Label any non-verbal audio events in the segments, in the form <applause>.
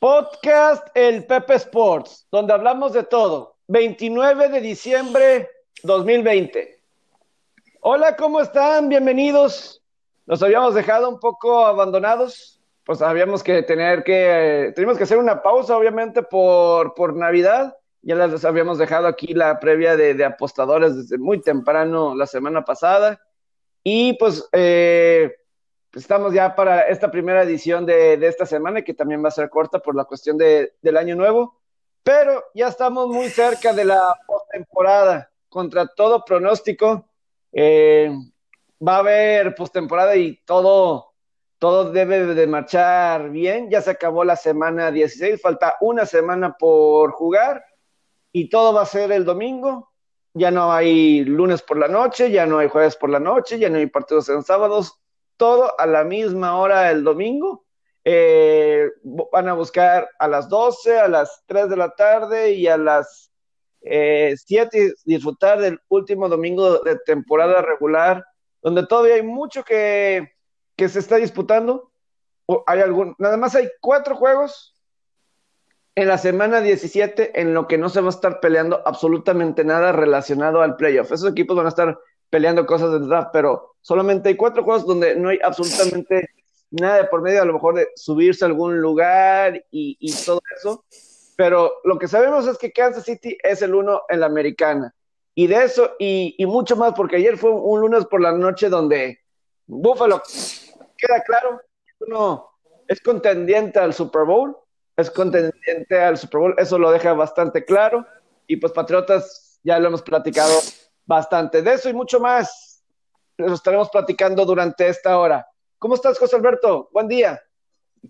Podcast El Pepe Sports, donde hablamos de todo. 29 de diciembre 2020. Hola, ¿cómo están? Bienvenidos. Nos habíamos dejado un poco abandonados, pues habíamos que tener que, eh, que hacer una pausa, obviamente, por, por Navidad. Ya les habíamos dejado aquí la previa de, apostadores desde muy temprano la semana pasada. Y pues eh, estamos ya para esta primera edición de, esta semana, que también va a ser corta por la cuestión de, del año nuevo, pero ya estamos muy cerca de la postemporada. Contra todo pronóstico, eh, va a haber postemporada y todo, todo debe de marchar bien. Ya se acabó la semana 16, falta una semana por jugar y todo va a ser el domingo. Ya no hay lunes por la noche, ya no hay jueves por la noche, ya no hay partidos en sábados, todo a la misma hora el domingo. Eh, van a buscar a las 12, a las 3 de la tarde y a las eh, 7 disfrutar del último domingo de temporada regular, donde todavía hay mucho que, que se está disputando. Hay algún, nada más hay cuatro juegos en la semana 17 en lo que no se va a estar peleando absolutamente nada relacionado al playoff. Esos equipos van a estar peleando cosas de draft, pero solamente hay cuatro juegos donde no hay absolutamente nada de por medio, a lo mejor de subirse a algún lugar y, todo eso. Pero lo que sabemos es que Kansas City es el uno en la americana. Y de eso, y, mucho más, porque ayer fue un lunes por la noche donde Buffalo, queda claro, uno es contendiente al Super Bowl, es contendiente al Super Bowl, eso lo deja bastante claro. Y pues Patriotas, ya lo hemos platicado bastante. De eso y mucho más lo estaremos platicando durante esta hora. ¿Cómo estás, José Alberto? Buen día.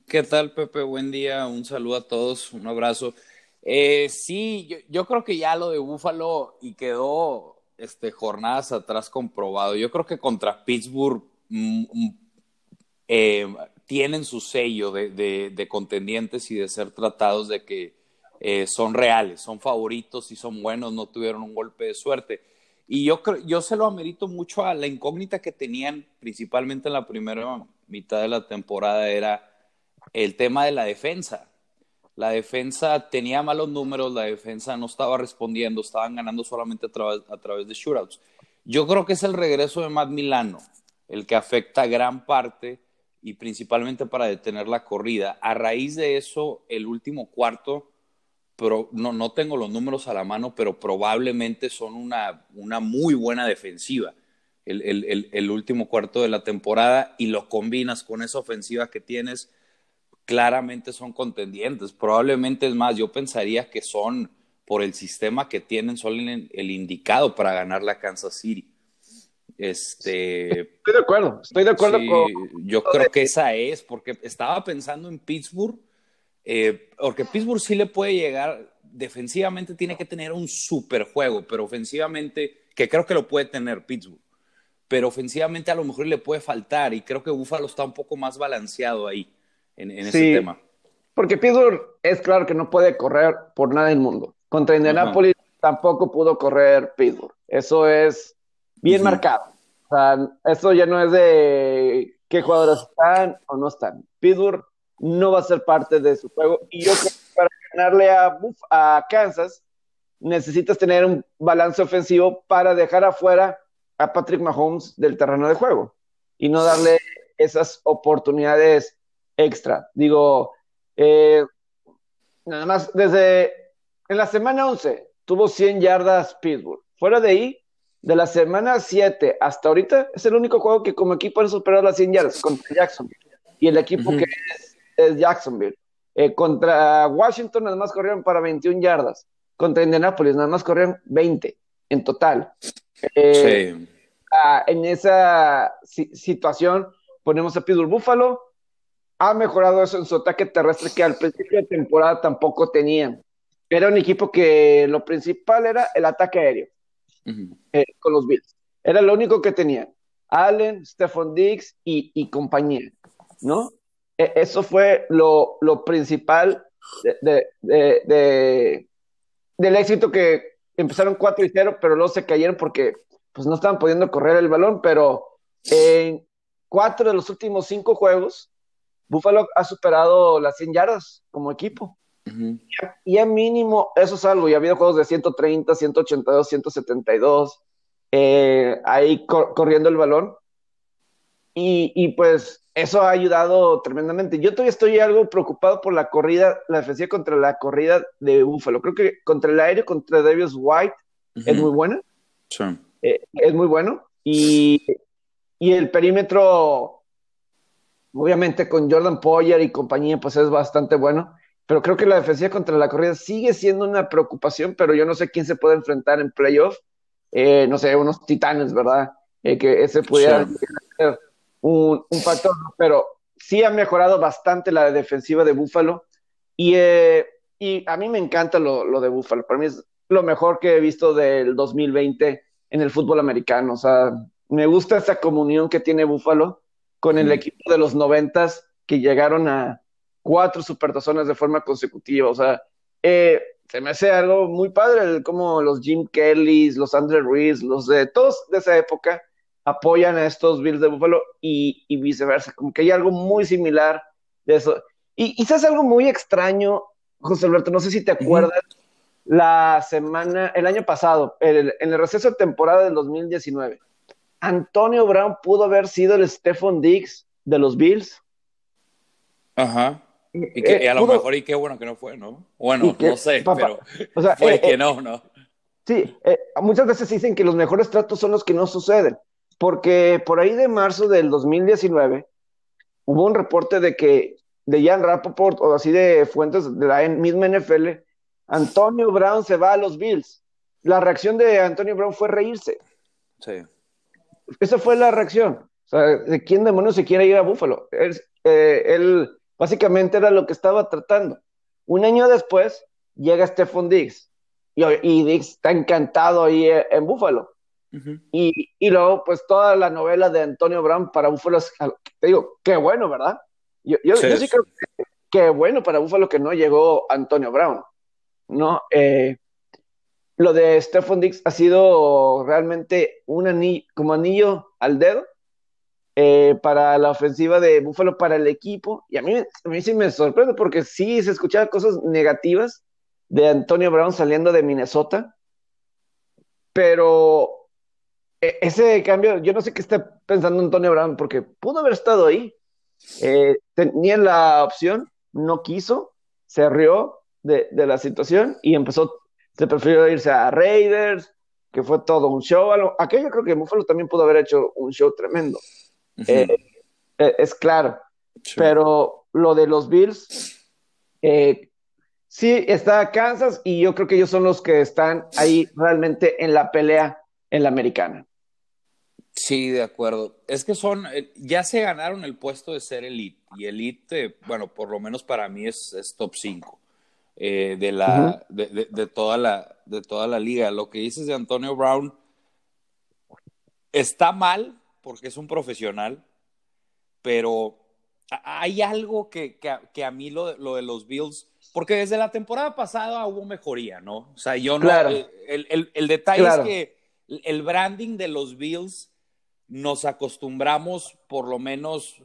¿Qué tal, Pepe? Buen día. Un saludo a todos. Un abrazo. Eh, sí, yo, creo que ya lo de Búfalo y quedó este, jornadas atrás comprobado. Yo creo que contra Pittsburgh mm, mm, eh, tienen su sello de, contendientes y de ser tratados de que eh, son reales, son favoritos y son buenos, no tuvieron un golpe de suerte. Y yo, yo se lo amerito mucho a la incógnita que tenían, principalmente en la primera mitad de la temporada, era el tema de la defensa. La defensa tenía malos números, la defensa no estaba respondiendo, estaban ganando solamente a través, a través de shootouts. Yo creo que es el regreso de Matt Milano el que afecta gran parte y principalmente para detener la corrida. A raíz de eso, el último cuarto no, no tengo los números a la mano, pero probablemente son una, una muy buena defensiva el, el, el, último cuarto de la temporada y lo combinas con esa ofensiva que tienes, claramente son contendientes. Probablemente es más, yo pensaría que son, por el sistema que tienen, son el, indicado para ganar la Kansas City. Este, estoy de acuerdo, estoy de acuerdo con... Yo creo que esa es, porque estaba pensando en Pittsburgh eh, porque Pittsburgh sí le puede llegar, defensivamente tiene que tener un super juego, pero ofensivamente, que creo que lo puede tener Pittsburgh, pero ofensivamente a lo mejor le puede faltar y creo que Buffalo está un poco más balanceado ahí en, ese tema. Porque Pittsburgh es claro que no puede correr por nada del mundo. Contra Indianapolis tampoco pudo correr Pittsburgh. Eso es bien marcado. O sea, eso ya no es de qué jugadores están o no están. Pittsburgh no va a ser parte de su juego. Y yo creo que para ganarle a, a Kansas, necesitas tener un balance ofensivo para dejar afuera a Patrick Mahomes del terreno de juego y no darle esas oportunidades extra. Digo, eh, nada más desde en la semana 11 tuvo 100 yardas Pittsburgh. Fuera de ahí, de la semana 7 hasta ahorita, es el único juego que como equipo han superado las 100 yardas contra Jackson. Y el equipo que es es Jacksonville. Eh, contra Washington nada más corrieron para 21 yardas. Contra Indianapolis nada más corrieron 20 en total. Eh, sí. en esa situación ponemos a Pittsburgh Buffalo. Ha mejorado eso en su ataque terrestre que al principio de temporada tampoco tenían. Era un equipo que lo principal era el ataque aéreo eh, con los Bills. Era lo único que tenían. Allen, Stephon Diggs y, y compañía, ¿no? E, eso fue lo, principal de, del éxito que empezaron 4 y 0, pero luego se cayeron porque pues no estaban pudiendo correr el balón, pero en cuatro de los últimos cinco juegos Buffalo ha superado las 100 yardas como equipo. Y a mínimo, eso es algo. Y ha habido juegos de 130, 182, 172, ahí corriendo el balón. Y, y, pues eso ha ayudado tremendamente. Yo todavía estoy algo preocupado por la corrida, la defensiva contra la corrida de Buffalo. Creo que contra el aire, contra Davis White, es muy buena. Eh, es muy bueno. Y, y el perímetro, obviamente con Jordan Poyer y compañía, pues es bastante bueno. Pero creo que la defensiva contra la corrida sigue siendo una preocupación, pero yo no sé quién se puede enfrentar en playoff. Eh, no sé, unos titanes, ¿verdad? Eh, que ese pudiera ser un, un, factor, pero sí ha mejorado bastante la defensiva de Búfalo. Y, y a mí me encanta lo, lo de Búfalo. Para mí es lo mejor que he visto del 2020 en el fútbol americano. O sea, me gusta esa comunión que tiene Búfalo con el equipo de los noventas que llegaron a cuatro supertazones de forma consecutiva. O sea, eh, se me hace algo muy padre, como los Jim Kellys, los Andre Ruiz, los de todos de esa época apoyan a estos Bills de Búfalo y, viceversa. Como que hay algo muy similar de eso. Y quizás algo muy extraño, José Alberto, no sé si te acuerdas la semana, el año pasado, en el receso de temporada del 2019, Antonio Brown pudo haber sido el Stephon Diggs de los Bills. Ajá. Y, que, a lo mejor, y qué bueno que no fue, ¿no? Bueno, no sé, pero o sea, fue eh, que eh, no, ¿no? Sí, eh, muchas veces dicen que los mejores tratos son los que no suceden, porque por ahí de marzo del 2019 hubo un reporte de que de Jan Rappaport o así de fuentes de la misma NFL Antonio Brown se va a los Bills. La reacción de Antonio Brown fue reírse. Sí. Esa fue la reacción. O sea, ¿de quién demonios se quiere ir a Buffalo? Eh, él, básicamente era lo que estaba tratando. Un año después llega Stephon Diggs y, Diggs está encantado ahí eh, en Buffalo. Y, luego, pues toda la novela de Antonio Brown para Buffalo, te digo, qué bueno, ¿verdad? Yo, sí, creo que qué bueno para Buffalo que no llegó Antonio Brown. ¿no? Eh, lo de Stephon Dix ha sido realmente un anillo, como anillo al dedo eh, para la ofensiva de Buffalo, para el equipo. Y a mí, a mí sí me sorprende porque sí se escuchaban cosas negativas de Antonio Brown saliendo de Minnesota. Pero ese cambio, yo no sé qué está pensando Antonio Brown porque pudo haber estado ahí. Eh, tenía la opción, no quiso, se rió, de, la situación y empezó, se prefirió irse a Raiders, que fue todo un show. Aquello creo que Buffalo también pudo haber hecho un show tremendo. Eh, eh, es claro. Pero lo de los Bills, eh, sí está Kansas y yo creo que ellos son los que están ahí realmente en la pelea en la americana. Sí, de acuerdo. Es que son, ya se ganaron el puesto de ser elite y elite, bueno, por lo menos para mí es, es top 5. Eh, de, la, de, toda la, de toda la liga. Lo que dices de Antonio Brown está mal porque es un profesional, pero hay algo que, que, a, mí lo, lo, de los Bills, porque desde la temporada pasada hubo mejoría, ¿no? O sea, yo no. Eh, el, el, el, detalle es que el branding de los Bills nos acostumbramos, por lo menos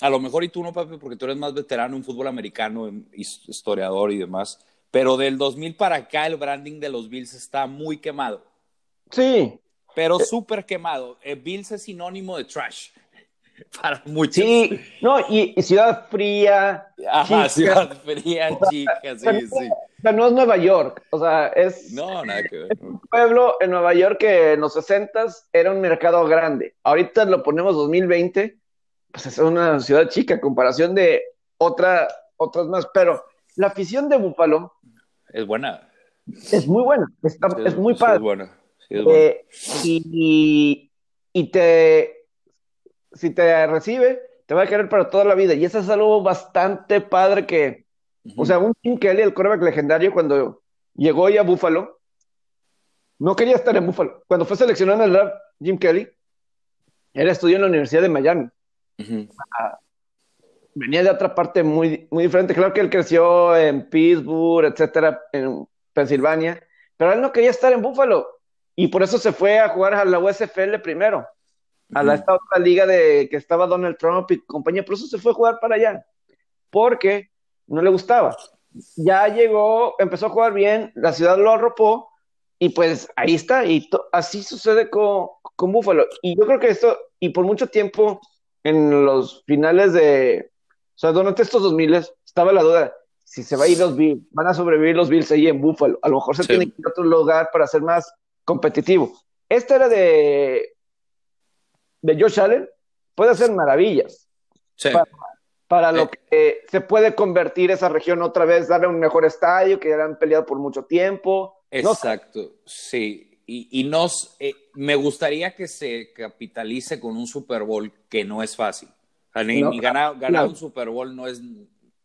a lo mejor y tú no, papi, porque tú eres más veterano en fútbol americano, historiador y demás, pero del 2000 para acá el branding de los Bills está muy quemado. Sí. Pero súper quemado. Eh, Bills es sinónimo de trash. <laughs> Para muchos. Sí, no, y, ciudad fría. Ajá, ciudad fría, chica, sí, sí. O sea, no es Nueva York, o sea, es, no, nada que ver. un pueblo en Nueva York que en los 60 era un mercado grande. Ahorita lo ponemos 2020 pues es una ciudad chica en comparación de otra, otras más, pero la afición de Búfalo es buena. Es muy buena, es muy padre. es buena. Eh, y, y, te, si te recibe, te va a querer para toda la vida. Y eso es algo bastante padre que, o sea, un Jim Kelly, el coreback legendario, cuando llegó ya a Búfalo, no quería estar en Búfalo. Cuando fue seleccionado en el draft, Jim Kelly, él estudió en la Universidad de Miami. Ah, venía de otra parte muy, muy diferente. Claro que él creció en Pittsburgh, etcétera, en Pensilvania, pero él no quería estar en Buffalo y por eso se fue a jugar a la USFL primero. a la, esta otra liga de que estaba Donald Trump y compañía, por eso se fue a jugar para allá, porque no le gustaba. Ya llegó, empezó a jugar bien, la ciudad lo arropó y pues ahí está, y así sucede con, con Buffalo. Y yo creo que esto, y por mucho tiempo en los finales de, o sea, durante estos 2000 estaba la duda, si se va a ir los Bills, van a sobrevivir los Bills ahí en Buffalo, a lo mejor se tiene que ir a otro lugar para ser más competitivo. Este era de, de Josh Allen, puede hacer maravillas. Para, lo eh. que se puede convertir esa región otra vez, darle un mejor estadio, que ya han peleado por mucho tiempo. Exacto, sí. Y, nos, eh, me gustaría que se capitalice con un Super Bowl que no es fácil. ganar, un Super Bowl no es,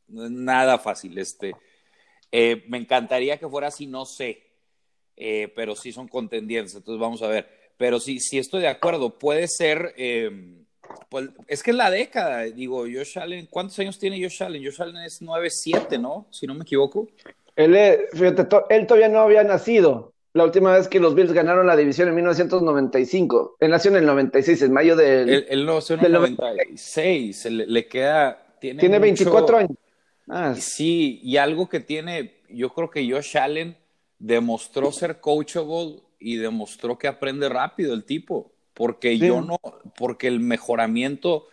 nada fácil. Este, eh, me encantaría que fuera así, no sé. Pero sí son contendientes, entonces vamos a ver. Pero sí, sí estoy de acuerdo, puede ser, em, pues, es que es la década, digo, Josh Allen, ¿cuántos años tiene Josh Allen? Josh Allen es 9-7, ¿no? Si no me equivoco. Él, fíjate, él todavía no había nacido. La última vez que los Bills ganaron la división en 1995. Él nació en el 96, en mayo del. Él, nació en el 96. Le, queda. Tiene, tiene 24 años. Ah. Sí, y algo que tiene. Yo creo que Josh Allen demostró ser coachable y demostró que aprende rápido el tipo, porque yo no, porque el mejoramiento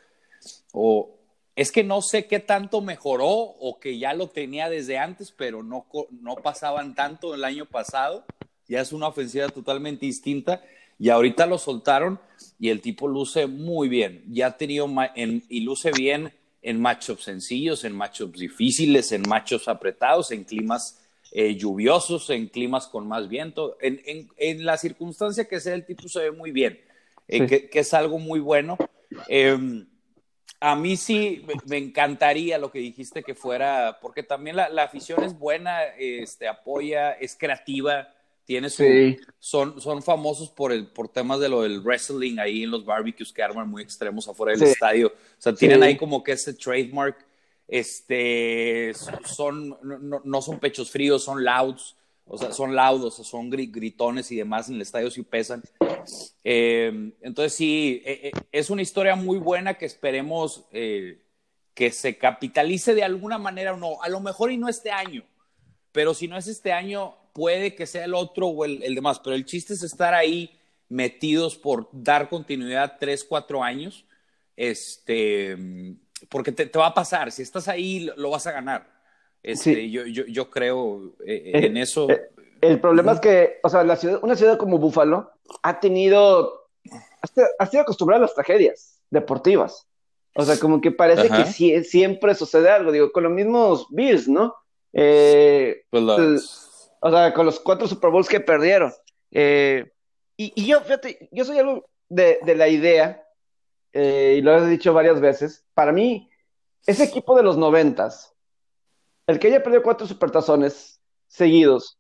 o es que no sé qué tanto mejoró o que ya lo tenía desde antes, pero no, no pasaban tanto el año pasado. Ya es una ofensiva totalmente distinta y ahorita lo soltaron y el tipo luce muy bien. Ya ha tenido y luce bien en matchups sencillos, en matchups difíciles, en matchups apretados, en climas eh, lluviosos, en climas con más viento. En, en, la circunstancia que sea, el tipo se ve muy bien, eh, que, es algo muy bueno. Em, a mí sí me encantaría lo que dijiste que fuera, porque también la, afición es buena, este, apoya, es creativa, tiene su, son, son famosos por, el, por temas de lo del wrestling ahí en los barbecues que arman muy extremos afuera del estadio. O sea, tienen ahí como que ese trademark este, son, no, son pechos fríos, son louds, o sea, son laudos, son gritones y demás en el estadio si pesan. Eh, entonces sí, eh, eh, es una historia muy buena que esperemos que se capitalice de alguna manera o no, a lo mejor y no este año, pero si no es este año, puede que sea el otro o el, el demás, pero el chiste es estar ahí metidos por dar continuidad tres, cuatro años. Este, porque te, va a pasar, si estás ahí lo, vas a ganar. Este, yo, yo, yo, creo en eso. Eh, el, problema es que, o sea, la ciudad, una ciudad como Búfalo ha tenido, ha sido acostumbrada a las tragedias deportivas. O sea, como que parece que siempre sucede algo, digo, con los mismos Bills, ¿no? Pues o sea, con los cuatro Super Bowls que perdieron. y, y, yo, fíjate, yo soy algo de, de la idea eh, y lo he dicho varias veces, para mí, ese equipo de los noventas, el que haya perdido cuatro supertazones seguidos,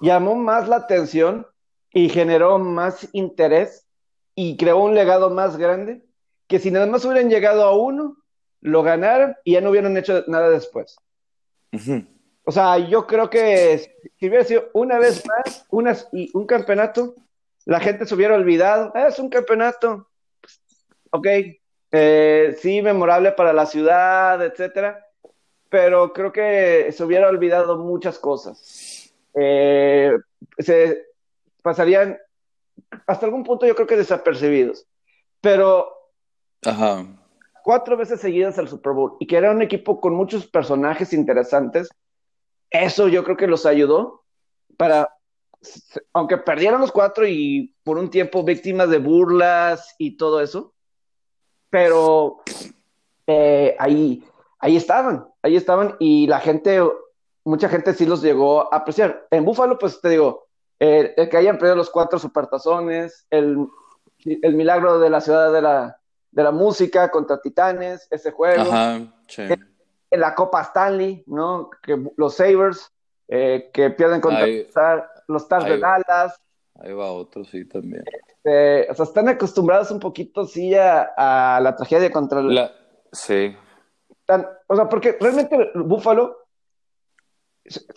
llamó más la atención y generó más interés y creó un legado más grande que si nada más hubieran llegado a uno, lo ganaron y ya no hubieran hecho nada después. O sea, yo creo que si hubiera sido una vez más y un campeonato, la gente se hubiera olvidado. Ah, es un campeonato ok, eh, sí, memorable para la ciudad, etcétera, pero creo que se hubiera olvidado muchas cosas. Eh, se pasarían hasta algún punto yo creo que desapercibidos, pero cuatro veces seguidas al Super Bowl y que era un equipo con muchos personajes interesantes, eso yo creo que los ayudó para, aunque perdieron los cuatro y por un tiempo víctimas de burlas y todo eso, pero eh, ahí, ahí estaban, ahí estaban y la gente, mucha gente sí los llegó a apreciar. En Búfalo, pues te digo, el que hayan perdido los cuatro supertazones, el, el milagro de la ciudad de la, de la música contra Titanes, ese juego. Ajá, En eh, la Copa Stanley, ¿no? Que los Sabres, eh, que pierden contra los Stars de Dallas. Ahí va otro, sí, también. Este, o sea, están acostumbrados un poquito, sí, a, la tragedia contra la... Sí. o sea, porque realmente Búfalo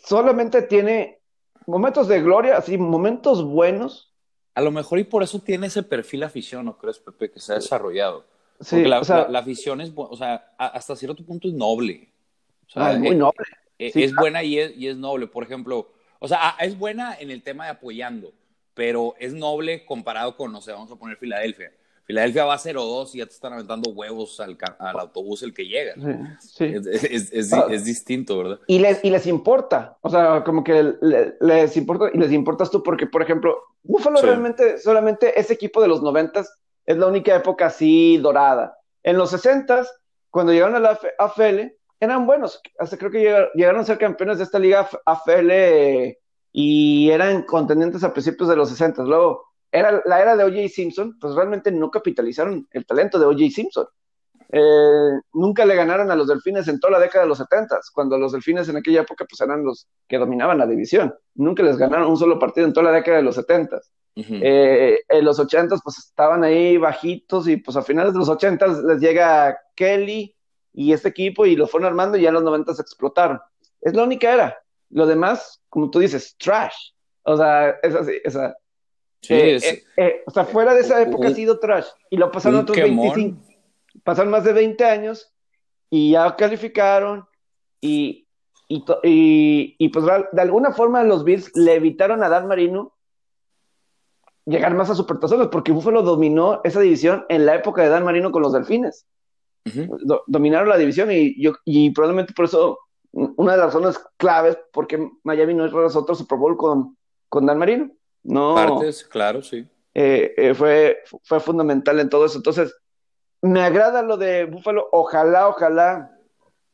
solamente tiene momentos de gloria, así, momentos buenos, A lo mejor y por eso tiene ese perfil afición, ¿no crees, Pepe, que se ha desarrollado? Sí, Porque la, o sea, la, afición es, o sea, hasta cierto punto es noble. O sea, es muy noble. Es, es buena y es, y es noble. Por ejemplo, o sea, es buena en el tema de apoyando, pero es noble comparado con, no sé, vamos a poner Filadelfia. Filadelfia va 0-2 y ya te están aventando huevos al, al autobús el que llega. Sí, Es, es, ah. es, distinto, ¿verdad? Y les, y les importa, o sea, como que les importa y les importas tú porque, por ejemplo, Buffalo realmente solamente ese equipo de los 90 es la única época así dorada. En los 60 cuando llegaron a la AFL, eran buenos, hasta creo que llegaron, a ser campeones de esta liga AFL y eran contendientes a principios de los 60. Luego, era la era de O.J. Simpson, pues realmente no capitalizaron el talento de O.J. Simpson. Eh, nunca le ganaron a los delfines en toda la década de los 70, cuando los delfines en aquella época pues eran los que dominaban la división. Nunca les ganaron un solo partido en toda la década de los 70. Eh, en los 80 pues estaban ahí bajitos y pues a finales de los 80 les llega Kelly y este equipo y lo fueron armando y ya en los 90 explotaron. Es la única era. Lo demás, como tú dices, trash. O sea, es así, o sea, eh, eh, o sea, fuera de esa época ha sido trash. Y lo pasaron otros 25. Pasaron más de 20 años y ya calificaron. Y, y, y, pues de alguna forma los Bills le evitaron a Dan Marino llegar más a supertazones, porque Buffalo dominó esa división en la época de Dan Marino con los Delfines. dominaron la división y, yo, y probablemente por eso una de las razones claves porque Miami no es otro Super Bowl con, con Dan Marino. No. Partes, claro, sí. Eh, eh, fue, fue fundamental en todo eso. Entonces, me agrada lo de Buffalo. Ojalá, ojalá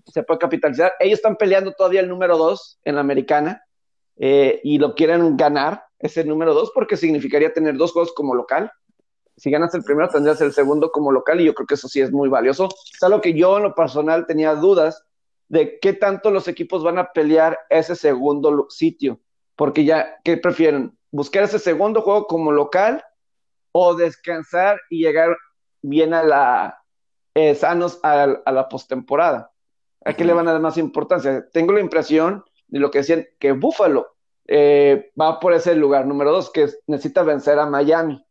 se pueda capitalizar. Ellos están peleando todavía el número dos en la americana eh, y lo quieren ganar, ese número dos, porque significaría tener dos juegos como local. Si ganas el primero, tendrías el segundo como local y yo creo que eso sí es muy valioso. Es algo que yo en lo personal tenía dudas de qué tanto los equipos van a pelear ese segundo sitio, porque ya, ¿qué prefieren? Buscar ese segundo juego como local o descansar y llegar bien a la eh, sanos a, la postemporada. ¿A qué le van a dar más importancia? Tengo la impresión de lo que decían que Buffalo eh, va por ese lugar número dos, que necesita vencer a Miami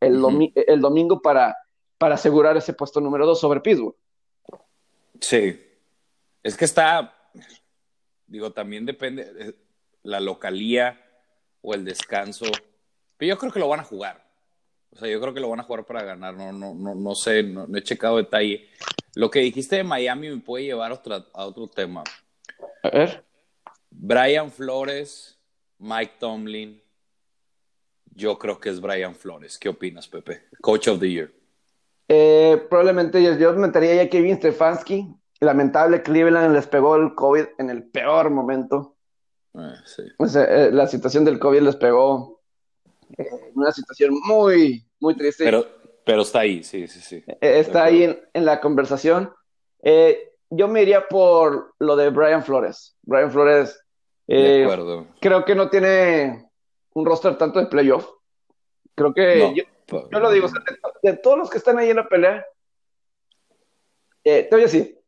el, el domingo para, para asegurar ese puesto número dos sobre Pittsburgh. Sí, es que está, digo, también depende eh, la localía o el descanso. Pero yo creo que lo van a jugar. O sea, yo creo que lo van a jugar para ganar. No, no, no, no sé, no, he checado detalle. Lo que dijiste de Miami me puede llevar a, otro tema. A ver. Brian Flores, Mike Tomlin. Yo creo que es Brian Flores. ¿Qué opinas, Pepe? Coach of the Year. Eh, probablemente yo, yo metería ya a Kevin Stefanski. Lamentable, Cleveland les pegó el COVID en el peor momento. Ah, eh, la situación del COVID les pegó en una situación muy, muy triste. Pero, pero está ahí, sí, sí, sí. Eh, está ahí en, la conversación. Eh, yo me iría por lo de Brian Flores. Brian Flores, creo que no tiene un roster tanto de playoff. Creo que, yo, lo digo, de, todos los que están ahí en la pelea, te voy a decir,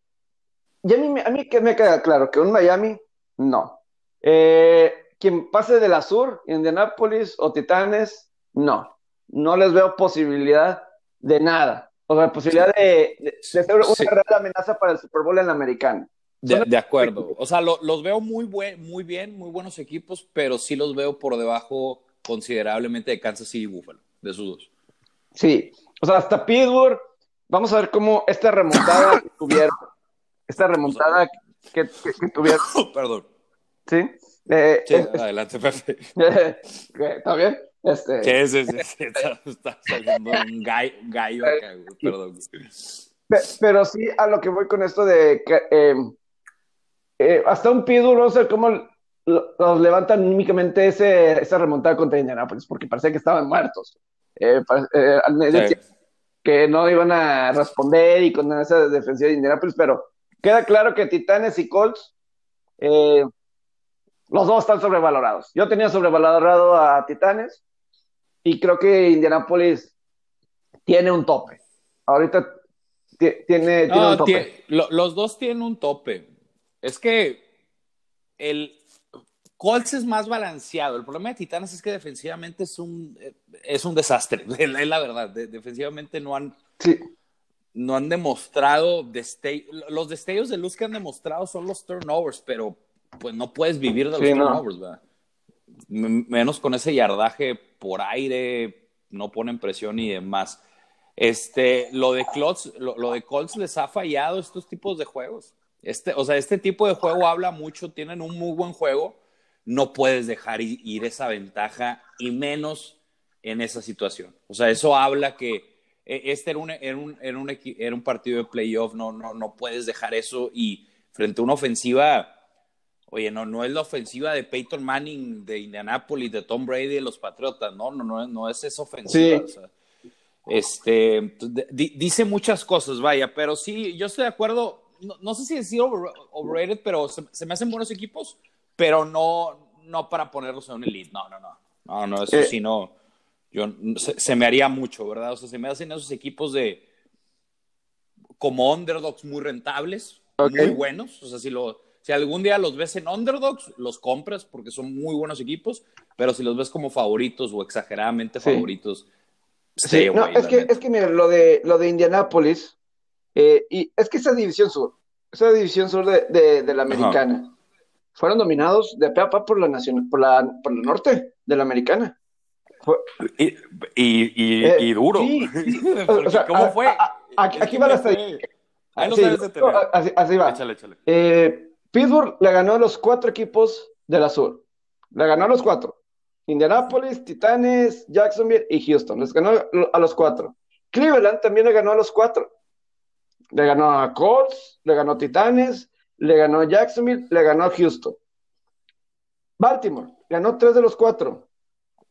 y a mí, a mí que me queda claro que un Miami, no. Eh, quien pase de la Sur, Indianapolis o Titanes, no. No les veo posibilidad de nada. O sea, posibilidad de, ser una real amenaza para el Super Bowl en la americana. De, acuerdo. O sea, los veo muy, muy bien, muy buenos equipos, pero sí los veo por debajo considerablemente de Kansas City y Buffalo, de sus dos. Sí. O sea, hasta Pittsburgh, vamos a ver cómo esta remontada que tuvieron, esta remontada que tuvieron. <coughs> Perdón Sí. Eh, sí, adelante, Pepe. <laughs> ¿Está bien? Este... Sí, sí, sí, está, saliendo un gallo, gallo acá, perdón. Pero sí, a lo que voy con esto de que eh, eh, hasta un pido, no sé cómo los levantan únicamente ese, esa remontada contra Indianapolis, porque parecía que estaban muertos. Eh, eh que no iban a responder y con esa defensiva de Indianapolis, pero queda claro que Titanes y Colts eh, los dos están sobrevalorados. Yo tenía sobrevalorado a Titanes y creo que Indianapolis tiene un tope. Ahorita tiene, un tope. los dos tienen un tope. Es que el, Colts es más balanceado. El problema de Titanes es que defensivamente es un, es un desastre, <laughs> es la verdad. defensivamente no han, no han demostrado, los destellos de luz que han demostrado son los turnovers, pero pues no puedes vivir de los turnovers, ¿verdad? Menos con ese yardaje por aire, no ponen presión y demás. Este, lo de Colts, lo, de Colts les ha fallado estos tipos de juegos. Este, o sea, este tipo de juego habla mucho, tienen un muy buen juego, no puedes dejar ir esa ventaja y menos en esa situación. O sea, eso habla que e, este era un, era un, era un, era un partido de playoff, no, no, no puedes dejar eso y frente a una ofensiva, oye, no, no es la ofensiva de Peyton Manning de Indianapolis, de Tom Brady de los Patriotas, no, no, no, no es esa ofensiva. este, dice muchas cosas, vaya, pero sí, yo estoy de acuerdo, no, sé si decir overrated, pero se, me hacen buenos equipos, pero no, no para ponerlos en un elite, no, no, no, no, no, eso eh, sí no yo, se, me haría mucho, ¿verdad? O sea, se me hacen esos equipos de como underdogs muy rentables, muy buenos. O sea, si, lo, si algún día los ves en underdogs, los compras porque son muy buenos equipos, pero si los ves como favoritos o exageradamente favoritos, sí. no, es que, es que mira, lo de, lo de Indianápolis, eh, y es que esa división sur, esa división sur de, de, la americana, fueron dominados de pe a pa por la, nacional, por la, por la norte de la americana. Y, y, eh, y, duro. <laughs> ¿Cómo fue? aquí, va la estadística. así, va. Eh, Pittsburgh le ganó a los cuatro equipos de la sur. Le ganó a los cuatro. Indianapolis, Titanes, Jacksonville y Houston. Les ganó a los cuatro. Cleveland también le ganó a los cuatro. Le ganó a Colts, le ganó a Titanes, le ganó a Jacksonville, le ganó a Houston. Baltimore ganó tres de los cuatro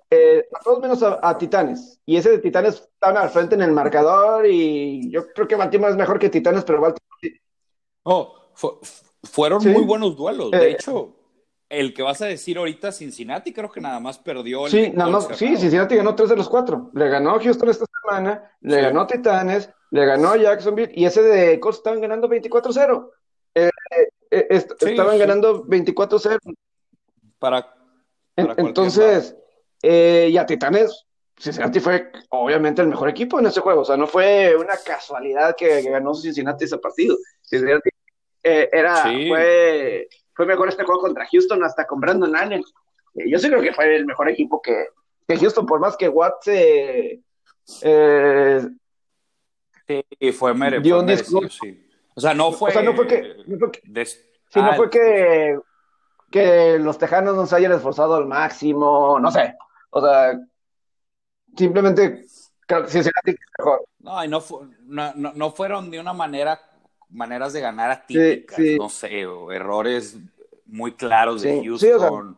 eh, a todos menos a, Titanes. Y ese de Titanes estaban al frente en el marcador y yo creo que Baltimore es mejor que Titanes, pero Baltimore... Oh, fueron muy buenos duelos. De eh, hecho, el que vas a decir ahorita, Cincinnati, creo que nada más perdió. El sí, nada más, sí, Cincinnati ganó tres de los cuatro. Le ganó a Houston esta semana, le ganó a Titanes, le ganó a Jacksonville y ese de Colts estaban ganando 24-0. Eh, estaban ganando 24-0. Para, para entonces, eh, y a Titanes, Cincinnati fue obviamente el mejor equipo en ese juego. O sea, no fue una casualidad que, ganó Cincinnati ese partido. Cincinnati eh, era, fue, fue mejor este juego contra Houston hasta con Brandon Allen. Eh, yo sí creo que fue el mejor equipo que, que Houston, por más que Watt se. sí, fue, mere, dio un sí. O sea, no fue. O sea, no fue que. No fue que, sí, no fue que, que los tejanos no se hayan esforzado al máximo, no sé. O sea, simplemente creo que Cincinnati es mejor. No, y no, no, no, fueron de una manera, maneras de ganar atípicas, no sé, errores muy claros de Houston,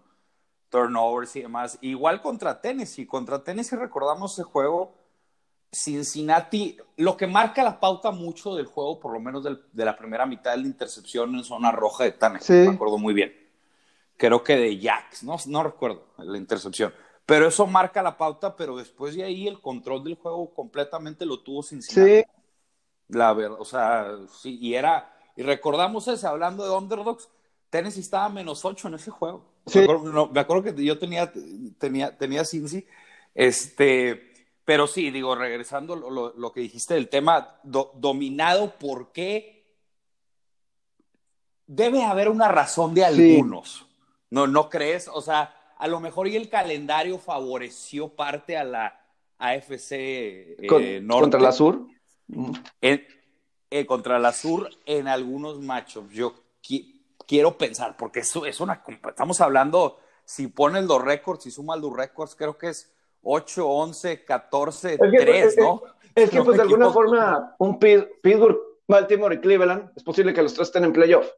turnovers y demás. Igual contra Tennessee, contra Tennessee recordamos ese juego, Cincinnati, lo que marca la pauta mucho del juego, por lo menos de la primera mitad de la intercepción en zona roja de Tennessee, me acuerdo muy bien. Creo que de Jacks, no, no recuerdo la intercepción pero eso marca la pauta, pero después de ahí el control del juego completamente lo tuvo Cincinnati. Sí. La verdad, o sea, sí, y era, y recordamos ese, hablando de underdogs, Tennessee estaba menos 8 en ese juego. Sí. Me, acuerdo, que yo tenía, tenía, tenía Cincy, este, pero sí, digo, regresando lo, lo, que dijiste del tema, dominado, ¿por qué? Debe haber una razón de algunos. ¿No, ¿No crees? O sea, a lo mejor y el calendario favoreció parte a la AFC eh, ¿Contra la Sur? Eh, contra la Sur en algunos matchups. Yo quiero pensar, porque eso es una. Estamos hablando, si pones los récords, si sumas los récords, creo que es 8, 11, 14, 3, ¿no? Es, que, pues, de alguna forma, un Pittsburgh, Baltimore y Cleveland, es posible que los tres estén en playoff.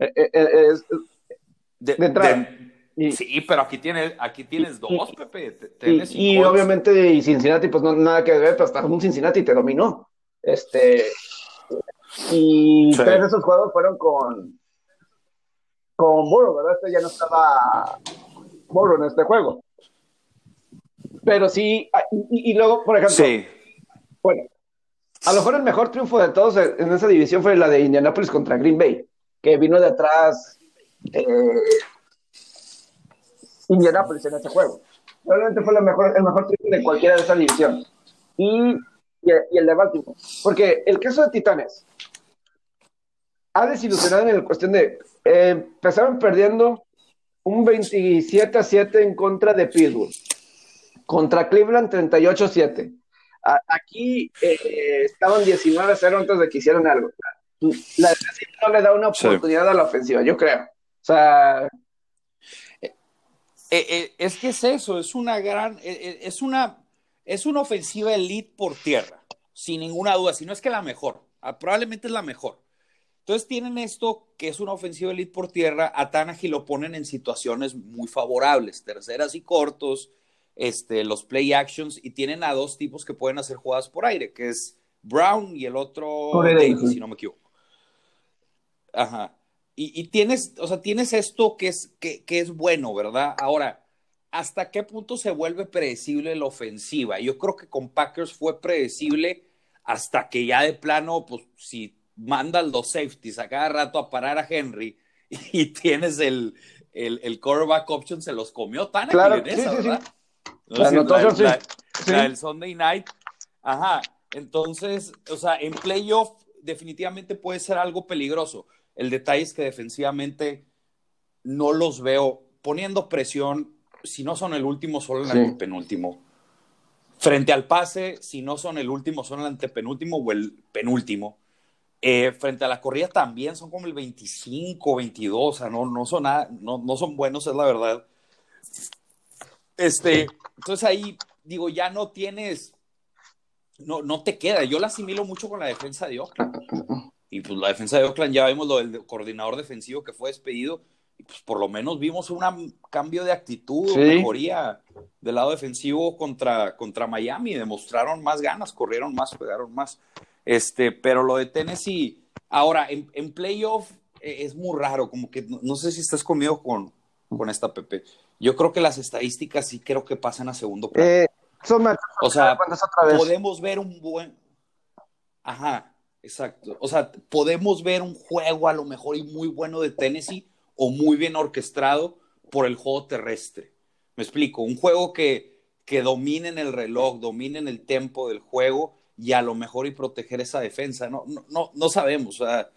Eh, de. Sí, pero aquí tienes, aquí tienes dos, Pepe. y, obviamente y Cincinnati, pues no nada que ver, pero hasta un Cincinnati te dominó. Este, y tres de esos juegos fueron con con Burrow, ¿verdad? Este ya no estaba Burrow en este juego. Pero sí, ah, y, luego, por ejemplo, sí. bueno, a lo mejor el mejor triunfo de todos en esa división fue la de Indianapolis contra Green Bay, que vino de atrás eh, Indianapolis en ese juego. Realmente fue el mejor, el mejor de cualquiera de esas divisiones. Y, y, el de Baltimore. Porque el caso de Titanes ha desilusionado en la cuestión de. Eh, empezaron perdiendo un 27 a 7 en contra de Pittsburgh. Contra Cleveland 38 a 7. aquí eh, estaban 19 a 0 antes de que hicieran algo. La defensiva no le da una oportunidad a la ofensiva, yo creo. O sea. Eh, eh, es que es eso, es una gran. es, una, es una ofensiva elite por tierra, sin ninguna duda. Si no es que la mejor, ah, probablemente es la mejor. Entonces tienen esto que es una ofensiva elite por tierra, a lo ponen en situaciones muy favorables, terceras y cortos, este, los play actions, y tienen a dos tipos que pueden hacer jugadas por aire, que es Brown y el otro si no me equivoco. Ajá. Y, tienes, o sea, tienes esto que es, que, que, es bueno, ¿verdad? Ahora, ¿hasta qué punto se vuelve predecible la ofensiva? Yo creo que con Packers fue predecible hasta que ya de plano, pues si mandas los safeties a cada rato a parar a Henry <laughs> y tienes el, el, el quarterback option, se los comió tan claro, en esa, ¿verdad? la, el Sunday night. Ajá. Entonces, o sea, en playoff definitivamente puede ser algo peligroso. El detalle es que defensivamente no los veo poniendo presión. Si no son el último, son el antepenúltimo. Frente al pase, si no son el último, son el antepenúltimo o el penúltimo. Eh, frente a la corrida también son como el 25, 22, o sea, no, no son nada, no, no son buenos, es la verdad. Este, entonces ahí digo, ya no tienes, no, no te queda. Yo la asimilo mucho con la defensa de Oakland. Y pues la defensa de Oakland, ya vimos lo del coordinador defensivo que fue despedido. Y pues por lo menos vimos un cambio de actitud, mejoría del lado defensivo contra, contra Miami. Demostraron más ganas, corrieron más, pegaron más. Este, pero lo de Tennessee, ahora en, en playoff eh, es muy raro, como que no, sé si estás conmigo con, con esta Pepe. Yo creo que las estadísticas sí creo que pasan a segundo plano. Eh, o sea, podemos ver un buen. Ajá, exacto. O sea, podemos ver un juego a lo mejor y muy bueno de Tennessee o muy bien orquestado por el juego terrestre. Me explico, un juego que, que domine en el reloj, domine en el tempo del juego y a lo mejor y proteger esa defensa. No, no, no, sabemos. O sea,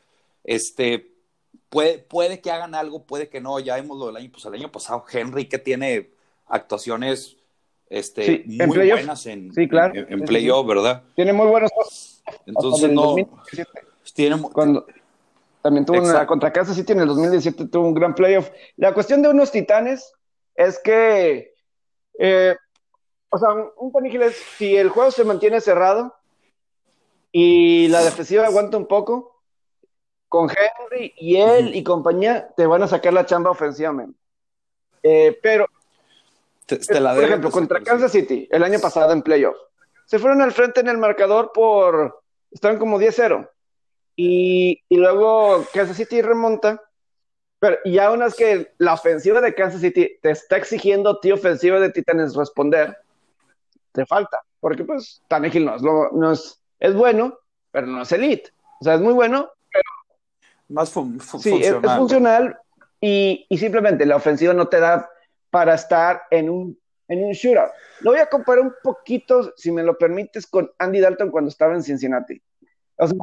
este, puede, puede que hagan algo, puede que no. Ya vimos lo del año, pues el año pasado, Henry que tiene actuaciones este, muy buenas en, claro. en, playoff, ¿verdad? Tiene muy buenos. Entonces no. Tiene, Cuando, también tuvo una contra Kansas City en el 2017, tuvo un gran playoff. La cuestión de unos titanes es que, eh, o sea, un, un es, si el juego se mantiene cerrado, y la defensiva aguanta un poco, con Henry y él y compañía te van a sacar la chamba ofensivamente. Eh, pero, por ejemplo, contra Kansas City, el año pasado en playoff, se fueron al frente en el marcador por, estaban como 10-0. Y, y, luego Kansas City remonta. Pero ya una vez que la ofensiva de Kansas City te está exigiendo ti ofensiva de Titanes responder, te falta. Porque pues Tannehill no es, no es es bueno, pero no es elite. O sea, es muy bueno, pero... Más sí, funcional. Es, funcional y, simplemente la ofensiva no te da para estar en un, en un shootout. Lo voy a comparar un poquito, si me lo permites, con Andy Dalton cuando estaba en Cincinnati. O sea,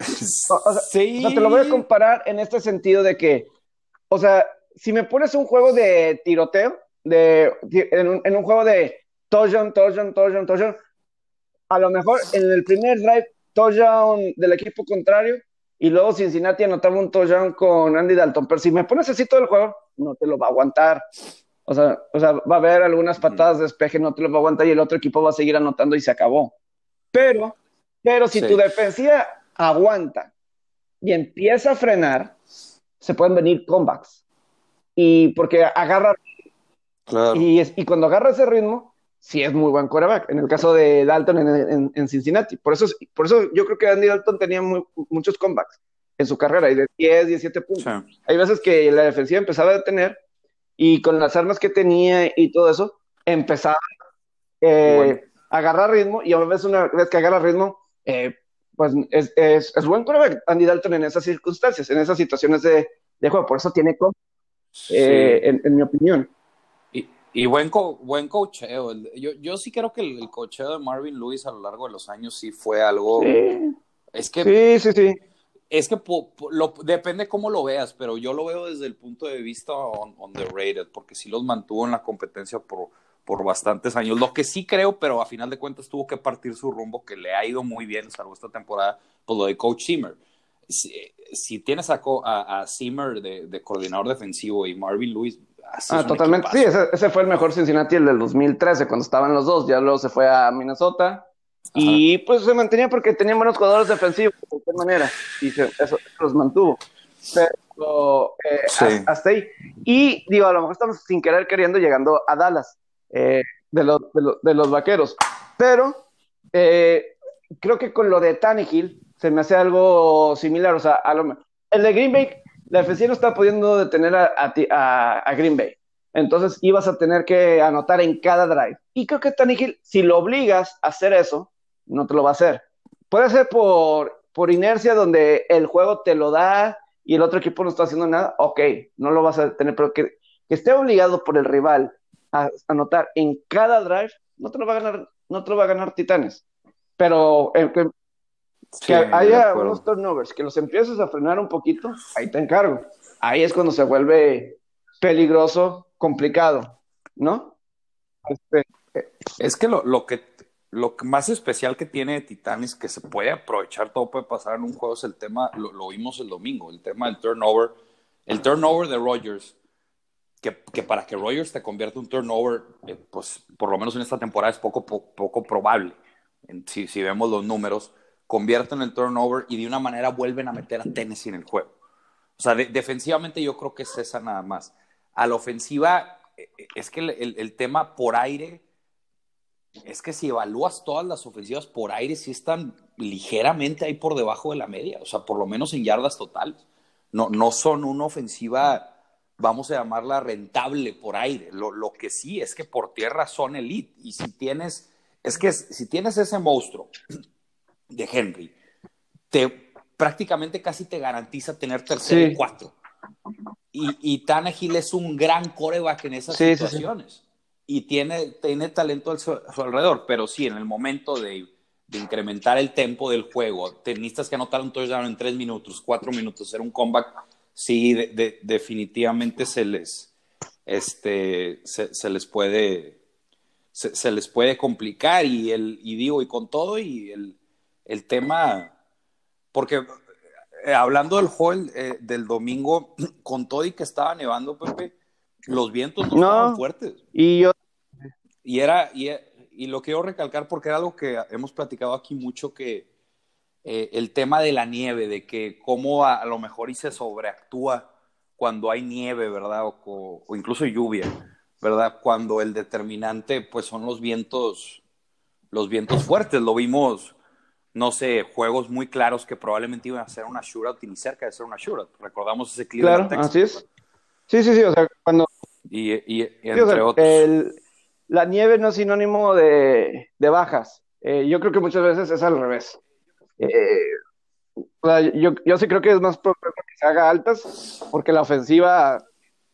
sí. te lo voy a comparar en este sentido de que, o sea, si me pones un juego de tiroteo, de, en, un, en un juego de touchdown, touchdown, touchdown, touchdown, a lo mejor en el primer drive, touchdown del equipo contrario, y luego Cincinnati anotaba un touchdown con Andy Dalton. Pero si me pones así todo el juego, no te lo va a aguantar. O sea, o sea, va a haber algunas patadas de despeje, no te lo va a aguantar y el otro equipo va a seguir anotando y se acabó. Pero, pero si tu defensiva aguanta y empieza a frenar, se pueden venir comebacks. Y porque agarra. Y, y cuando agarra ese ritmo, sí es muy buen quarterback. En el caso de Dalton en, Cincinnati. Por eso, por eso yo creo que Andy Dalton tenía muchos comebacks en su carrera y de 10, 17 puntos. Hay veces que la defensiva empezaba a detener y con las armas que tenía y todo eso, empezaba eh, a agarrar ritmo y a veces una vez que agarra ritmo, eh, pues es, es, es, buen quarterback Andy Dalton en esas circunstancias, en esas situaciones de, juego. Por eso tiene comebacks, eh, en, en mi opinión. Y buen, co buen cocheo. Yo, yo sí creo que el, el, cocheo de Marvin Lewis a lo largo de los años sí fue algo. Sí. Es que. Sí, sí, sí. Es que po, po, lo, depende cómo lo veas, pero yo lo veo desde el punto de vista on, underrated, porque sí los mantuvo en la competencia por, por bastantes años. Lo que sí creo, pero a final de cuentas tuvo que partir su rumbo, que le ha ido muy bien, salvo esta temporada, pues lo de Coach Zimmer. Si, si tienes a, a, a Zimmer de, de, coordinador defensivo y Marvin Lewis. Ah, totalmente. Sí, ese, ese, fue el mejor Cincinnati, el del 2013, cuando estaban los dos. Ya luego se fue a Minnesota. Ajá. Y pues se mantenía porque tenía buenos jugadores defensivos, de cualquier manera. Y se, eso, eso, los mantuvo. Pero eh, sí. hasta ahí. Y digo, a lo mejor estamos sin querer queriendo llegando a Dallas. Eh, de, los, vaqueros. Pero eh, creo que con lo de Tannehill se me hace algo similar. O sea, el de Green Bay, la defensiva no está pudiendo detener a, Green Bay. Entonces ibas a tener que anotar en cada drive. Y creo que Tannehill, si lo obligas a hacer eso, no te lo va a hacer. Puede ser por, inercia donde el juego te lo da y el otro equipo no está haciendo nada. Ok, no lo vas a tener, pero que esté obligado por el rival a anotar en cada drive, no te lo va a ganar, no te lo va a ganar Titanes. Pero eh, que, sí, que haya unos turnovers, que los empieces a frenar un poquito, ahí te encargo. Ahí es cuando se vuelve peligroso, complicado, ¿no? Este, es que lo, lo que lo más especial que tiene Titanes que se puede aprovechar, todo puede pasar en un juego, es el tema, lo, lo vimos el domingo, el tema del turnover, el turnover de Rogers que, para que Rogers te convierta un turnover, eh, pues por lo menos en esta temporada es poco, po, poco probable. Si, si, vemos los números, convierten el turnover y de una manera vuelven a meter a Tennessee en el juego. O sea, de, defensivamente yo creo que es esa nada más. A la ofensiva, eh, es que el, el, el, tema por aire, es que si evalúas todas las ofensivas por aire, sí están ligeramente ahí por debajo de la media, o sea, por lo menos en yardas totales. No, no son una ofensiva vamos a llamarla rentable por aire. Lo, lo, que sí es que por tierra son elite. Y si tienes, es que si tienes ese monstruo de Henry, te prácticamente casi te garantiza tener tercero sí. y cuatro. Y, y Tannehill es un gran coreback en esas sí, situaciones. Sí, y tiene, tiene talento a su, a su, alrededor, pero sí, en el momento de, de incrementar el tempo del juego, tenistas que anotar un touchdown en tres minutos, cuatro minutos, hacer un comeback sí, de, de, definitivamente se les, este, se, se les puede, se, se, les puede complicar y, el, y digo, y con todo y el, el tema, porque eh, hablando del juego eh, del domingo, <clears throat> con todo y que estaba nevando, Pepe, los vientos no, no estaban fuertes. Y yo... Y era, y, y lo quiero recalcar porque era algo que hemos platicado aquí mucho que eh, el tema de la nieve, de que cómo a, a, lo mejor y se sobreactúa cuando hay nieve, ¿verdad? O, o, incluso lluvia, ¿verdad? Cuando el determinante, pues son los vientos, los vientos fuertes. Lo vimos, no sé, juegos muy claros que probablemente iban a ser una shootout y ni cerca de ser una shootout. Recordamos ese clima. Claro, Texas, así es. Sí, sí, sí, o sea, cuando... Y, y, y entre sí, o sea, otros. El, la nieve no es sinónimo de, de bajas. Eh, yo creo que muchas veces es al revés. Eh, o sea, yo, yo sí creo que es más probable que se haga altas, porque la ofensiva,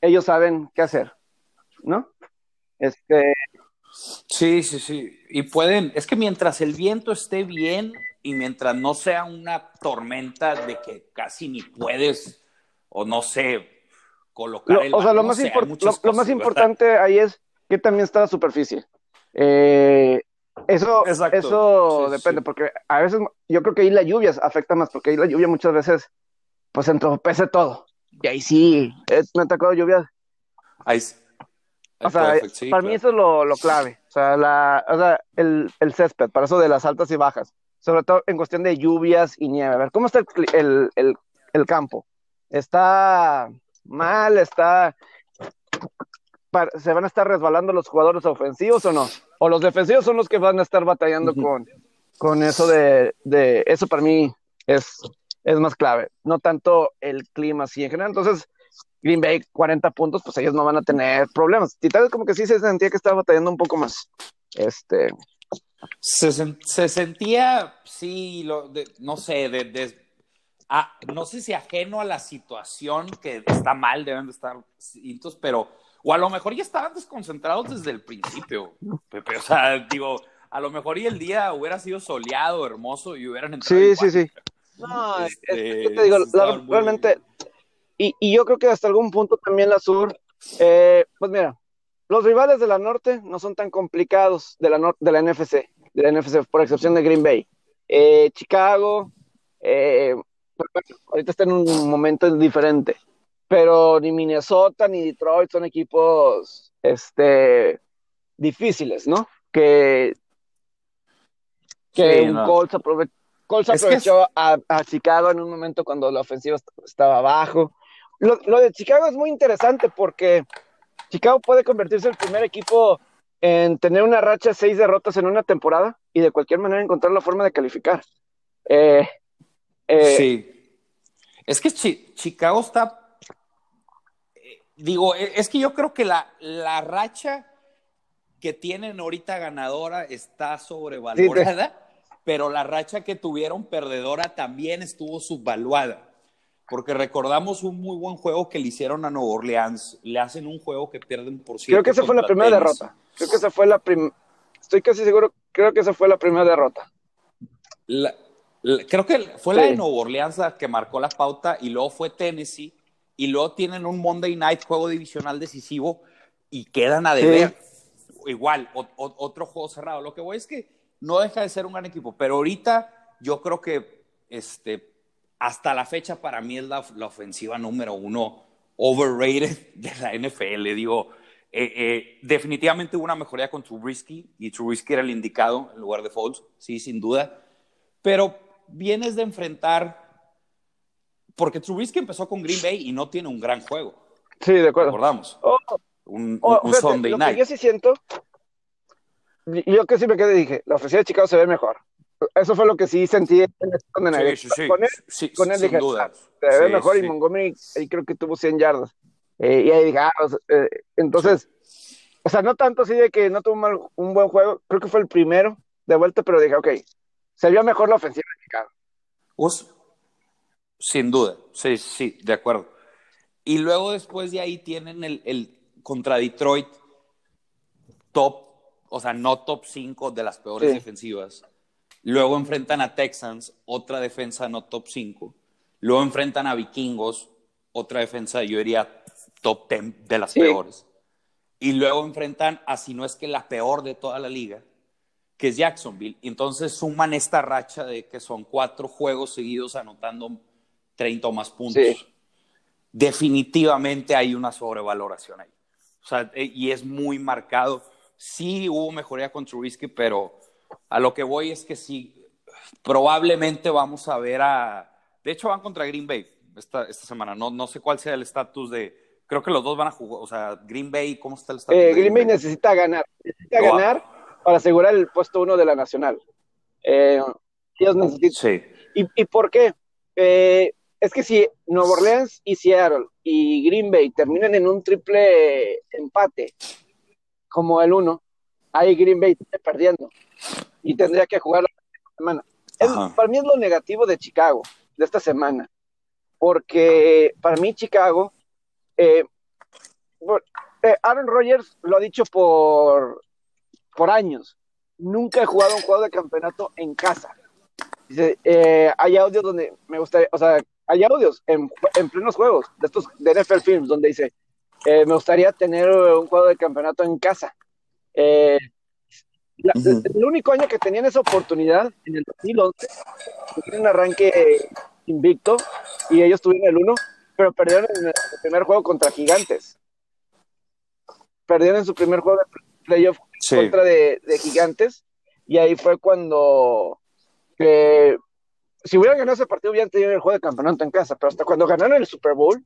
ellos saben qué hacer, ¿no? Este. Sí, sí, sí. Y pueden, es que mientras el viento esté bien y mientras no sea una tormenta de que casi ni puedes, o no sé, colocar lo, el. O sea, lo, no más, sé, import, lo, cosas, lo, más importante ahí es que también está la superficie. Eh, eso, Exacto. eso Sí, depende, sí. porque a veces yo creo que ahí la lluvia afecta más, porque ahí la lluvia muchas veces pues entropece todo. Y ahí sí, es, me tocado lluvia. Ahí, O sea, perfect, sí, para claro. mí eso es lo, lo clave. O sea, la, o sea el, el césped, para eso de las altas y bajas. Sobre todo en cuestión de lluvias y nieve. A ver, ¿cómo está el, el, el campo? ¿Está mal? ¿Está ¿Se van a estar resbalando los jugadores ofensivos o no? ¿O los defensivos son los que van a estar batallando con, con eso de, de... Eso para mí es, es más clave. No tanto el clima así en general. Entonces, Green Bay, 40 puntos, pues ellos no van a tener problemas. Titanes como que sí se sentía que estaba batallando un poco más. Este, Se, se sentía, sí, lo, de- no sé, de, de- no sé si ajeno a la situación, que está mal, deben de estar cintos, pero, o a lo mejor ya estaban desconcentrados desde el principio, Pepe. O sea, digo, a lo mejor y el día hubiera sido soleado, hermoso y hubieran entrado. Sí, sí, sí. No, este, te digo, realmente, y, y, yo creo que hasta algún punto también la sur, eh, pues mira, los rivales de la norte no son tan complicados de la, de la NFC, de la NFC, por excepción de Green Bay. Eh, Chicago, eh, ahorita está en un momento diferente, pero ni Minnesota ni Detroit son equipos este, difíciles, ¿no? Que, que un Colts, aprovechó a, Chicago en un momento cuando la ofensiva estaba abajo. Lo, de Chicago es muy interesante porque Chicago puede convertirse en el primer equipo en tener una racha de seis derrotas en una temporada y de cualquier manera encontrar la forma de calificar. Eh, eh, sí. Es que Chicago está. Digo, es que yo creo que la, la racha que tienen ahorita ganadora está sobrevalorada, pero la racha que tuvieron perdedora también estuvo subvaluada porque recordamos un muy buen juego que le hicieron a Nueva Orleans. Le hacen un juego que pierden por cierto. Creo que esa fue la primera derrota. Creo que esa fue la primera. Estoy casi seguro, creo que esa fue la primera derrota. creo que fue la de Nueva Orleans la que marcó la pauta y luego fue Tennessee y luego tienen un Monday Night juego divisional decisivo y quedan a deber. Igual, otro juego cerrado. Lo que voy es que no deja de ser un gran equipo, pero ahorita yo creo que este, hasta la fecha para mí es la, ofensiva número uno overrated <laughs> de la NFL. Digo, eh, eh, definitivamente hubo una mejoría con Trubisky y Trubisky era el indicado en lugar de Foles, sí, sin duda. Pero vienes de enfrentar, porque Trubisky empezó con Green Bay y no tiene un gran juego. Sí, de acuerdo. Recordamos. Oh, un, oh, Sunday night. yo sí siento, yo que siempre quedé dije, la ofensiva de Chicago se ve mejor. Eso fue lo que sí sentí con él, sí, sí, con él, sí, con él dije, duda. Ah, se ve mejor y Montgomery ahí creo que tuvo 100 yardas. Eh, y ahí dije, ah, eh, entonces, o sea, no tanto así de que no tuvo un buen juego, creo que fue el primero de vuelta, pero dije, ok, se vio mejor la ofensiva de Chicago. Sin duda, sí, sí, de acuerdo. Y luego después de ahí tienen el, el contra Detroit top, o sea, no top 5 de las peores defensivas Luego enfrentan a Texans, otra defensa no top 5. Luego enfrentan a Vikingos, otra defensa, yo diría top 10 de las peores. Y luego enfrentan a, si no es que la peor de toda la liga, que es Jacksonville. Entonces suman esta racha de que son cuatro juegos seguidos anotando 30 o más puntos. Definitivamente hay una sobrevaloración ahí. O sea, eh, y es muy marcado. Sí hubo mejoría con Trubisky, pero a lo que voy es que sí, probablemente vamos a ver a... De hecho, van contra Green Bay esta, esta semana. No, no sé cuál sea el estatus de... Creo que los dos van a jugar. O sea, Green Bay, ¿cómo está el estatus? Eh, Green Bay necesita ganar. Necesita ganar para asegurar el puesto uno de la nacional. Eh, ellos necesitan... Sí. ¿Y, ¿Y, por qué? Eh, es que si Nueva Orleans y Seattle y Green Bay terminan en un triple empate, como el uno, ahí Green Bay está perdiendo y tendría que jugar la semana. para mí es lo negativo de Chicago, de esta semana, porque para mí Chicago, eh, eh, Aaron Rodgers lo ha dicho por, por años, nunca he jugado un juego de campeonato en casa. Dice, eh, hay audios donde me gustaría, o sea, hay audios en, en plenos juegos de estos de NFL Films donde dice, me gustaría tener un juego de campeonato en casa. Eh, el único año que tenían esa oportunidad, en el 2011, tuvieron un arranque invicto y ellos tuvieron el 1, pero perdieron en el primer juego contra Gigantes. Perdieron en su primer juego de playoff contra de, Gigantes y ahí fue cuando si hubieran ganado ese partido hubieran tenido el juego de campeonato en casa, pero hasta cuando ganaron el Super Bowl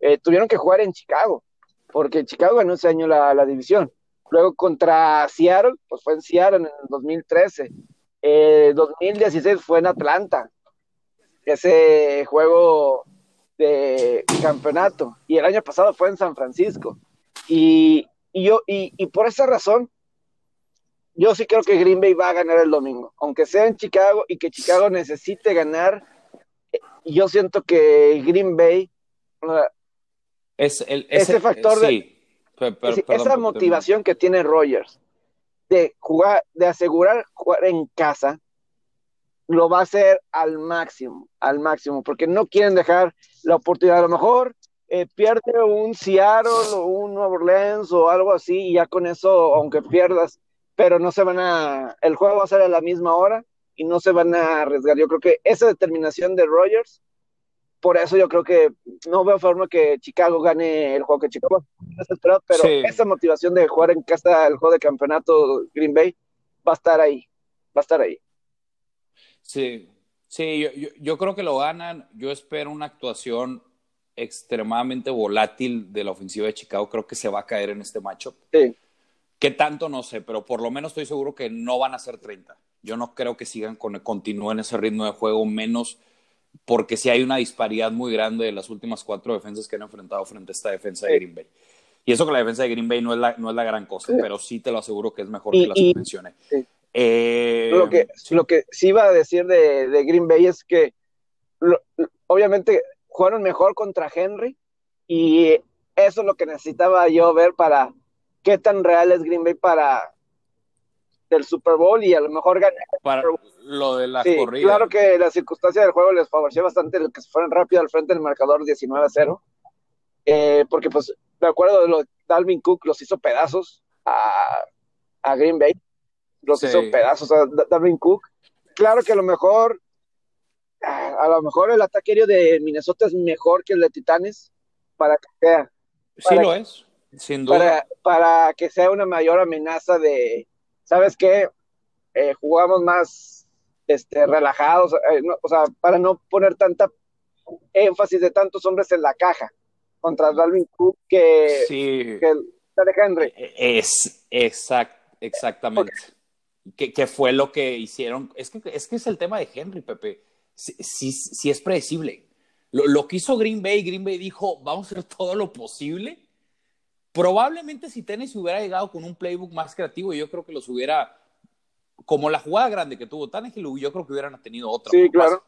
eh, tuvieron que jugar en Chicago, porque Chicago ganó ese año la división. Luego contra Seattle, pues fue en Seattle en el 2013. Eh, 2016 fue en Atlanta. Ese juego de campeonato. Y el año pasado fue en San Francisco. Y, yo, y, por esa razón, yo sí creo que Green Bay va a ganar el domingo. Aunque sea en Chicago y que Chicago necesite ganar yo siento que Green Bay es el, ese, factor de esa motivación que tiene Rogers de jugar, de asegurar jugar en casa, lo va a hacer al máximo, al máximo, porque no quieren dejar la oportunidad. A lo mejor eh, pierde un Seattle o un Nueva Orleans o algo así, y ya con eso, aunque pierdas, pero no se van a, el juego va a ser a la misma hora y no se van a arriesgar. Yo creo que esa determinación de Rogers por eso yo creo que no veo forma que Chicago gane el juego que Chicago pero esa motivación de jugar en casa el juego de campeonato Green Bay va a estar ahí, va a estar ahí. Sí, sí, yo, yo, creo que lo ganan. Yo espero una actuación extremadamente volátil de la ofensiva de Chicago. Creo que se va a caer en este matchup. Sí. ¿Qué tanto? No sé, pero por lo menos estoy seguro que no van a ser 30. Yo no creo que sigan con, continúen ese ritmo de juego, menos porque sí hay una disparidad muy grande de las últimas cuatro defensas que han enfrentado frente a esta defensa de Green Bay. Y eso que la defensa de Green Bay no es la, no es la gran cosa, pero sí te lo aseguro que es mejor que las mencioné. Eh, lo, que, sí. lo que sí iba a decir de, de Green Bay es que obviamente jugaron mejor contra Henry y eso es lo que necesitaba yo ver para qué tan real es Green Bay para del Super Bowl y a lo mejor ganar. Para lo de la sí, corrida. Claro que la circunstancia del juego les favoreció bastante el que se fueran rápido al frente del marcador 19 a 0. Eh, porque, pues, de acuerdo de lo Dalvin Cook los hizo pedazos a, a Green Bay. Los hizo pedazos a Dalvin Cook. Claro que a lo mejor, a lo mejor el ataque aéreo de Minnesota es mejor que el de Titanes para que sea. sí lo es, sin duda. Para, para que sea una mayor amenaza de, ¿sabes qué? Eh, jugamos más este, relajados, eh, o sea, para no poner tanta énfasis de tantos hombres en la caja contra Dalvin Cook que, sí. que Henry. E-, es exact, exactamente. Que, fue lo que hicieron. Es que, es que es el tema de Henry, Pepe. Sí, sí, es predecible. Lo, lo, que hizo Green Bay, Green Bay dijo, vamos a hacer todo lo posible Probablemente si Tennessee hubiera llegado con un playbook más creativo, yo creo que los hubiera, como la jugada grande que tuvo Tannehill, yo creo que hubieran tenido otra. Sí, claro.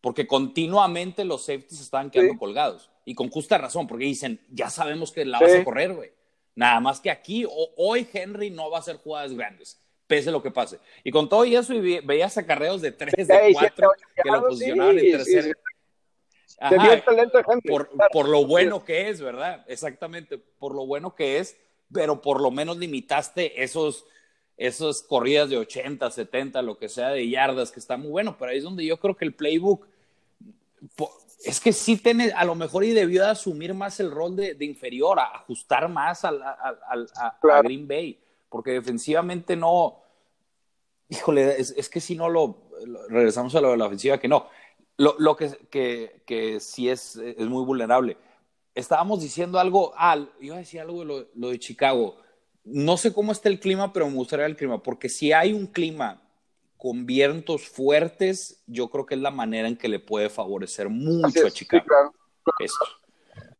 Porque continuamente los safeties estaban quedando colgados. Y con justa razón, porque dicen, ya sabemos que la vas a correr, güey. Nada más que aquí, hoy Henry no va a hacer jugadas grandes, pese a lo que pase. Y con todo y eso, y veías acarreos de 3, de 4, que lo posicionaban en tercer, por, por, lo bueno que es, ¿verdad? Exactamente, por lo bueno que es, pero por lo menos limitaste esos, esas corridas de 80, 70, lo que sea de yardas, que está muy bueno, pero ahí es donde yo creo que el playbook, es que sí tiene, a lo mejor y debió de asumir más el rol de, inferior, a ajustar más al, a, Green Bay, porque defensivamente no, híjole, es, que si no lo, regresamos a lo de la ofensiva, que no, lo, lo que, que, que, sí es, es muy vulnerable. Estábamos diciendo algo, ah, iba a decir algo de lo, lo, de Chicago. No sé cómo está el clima, pero me gustaría el clima, porque si hay un clima con vientos fuertes, yo creo que es la manera en que le puede favorecer mucho a Chicago. Esto.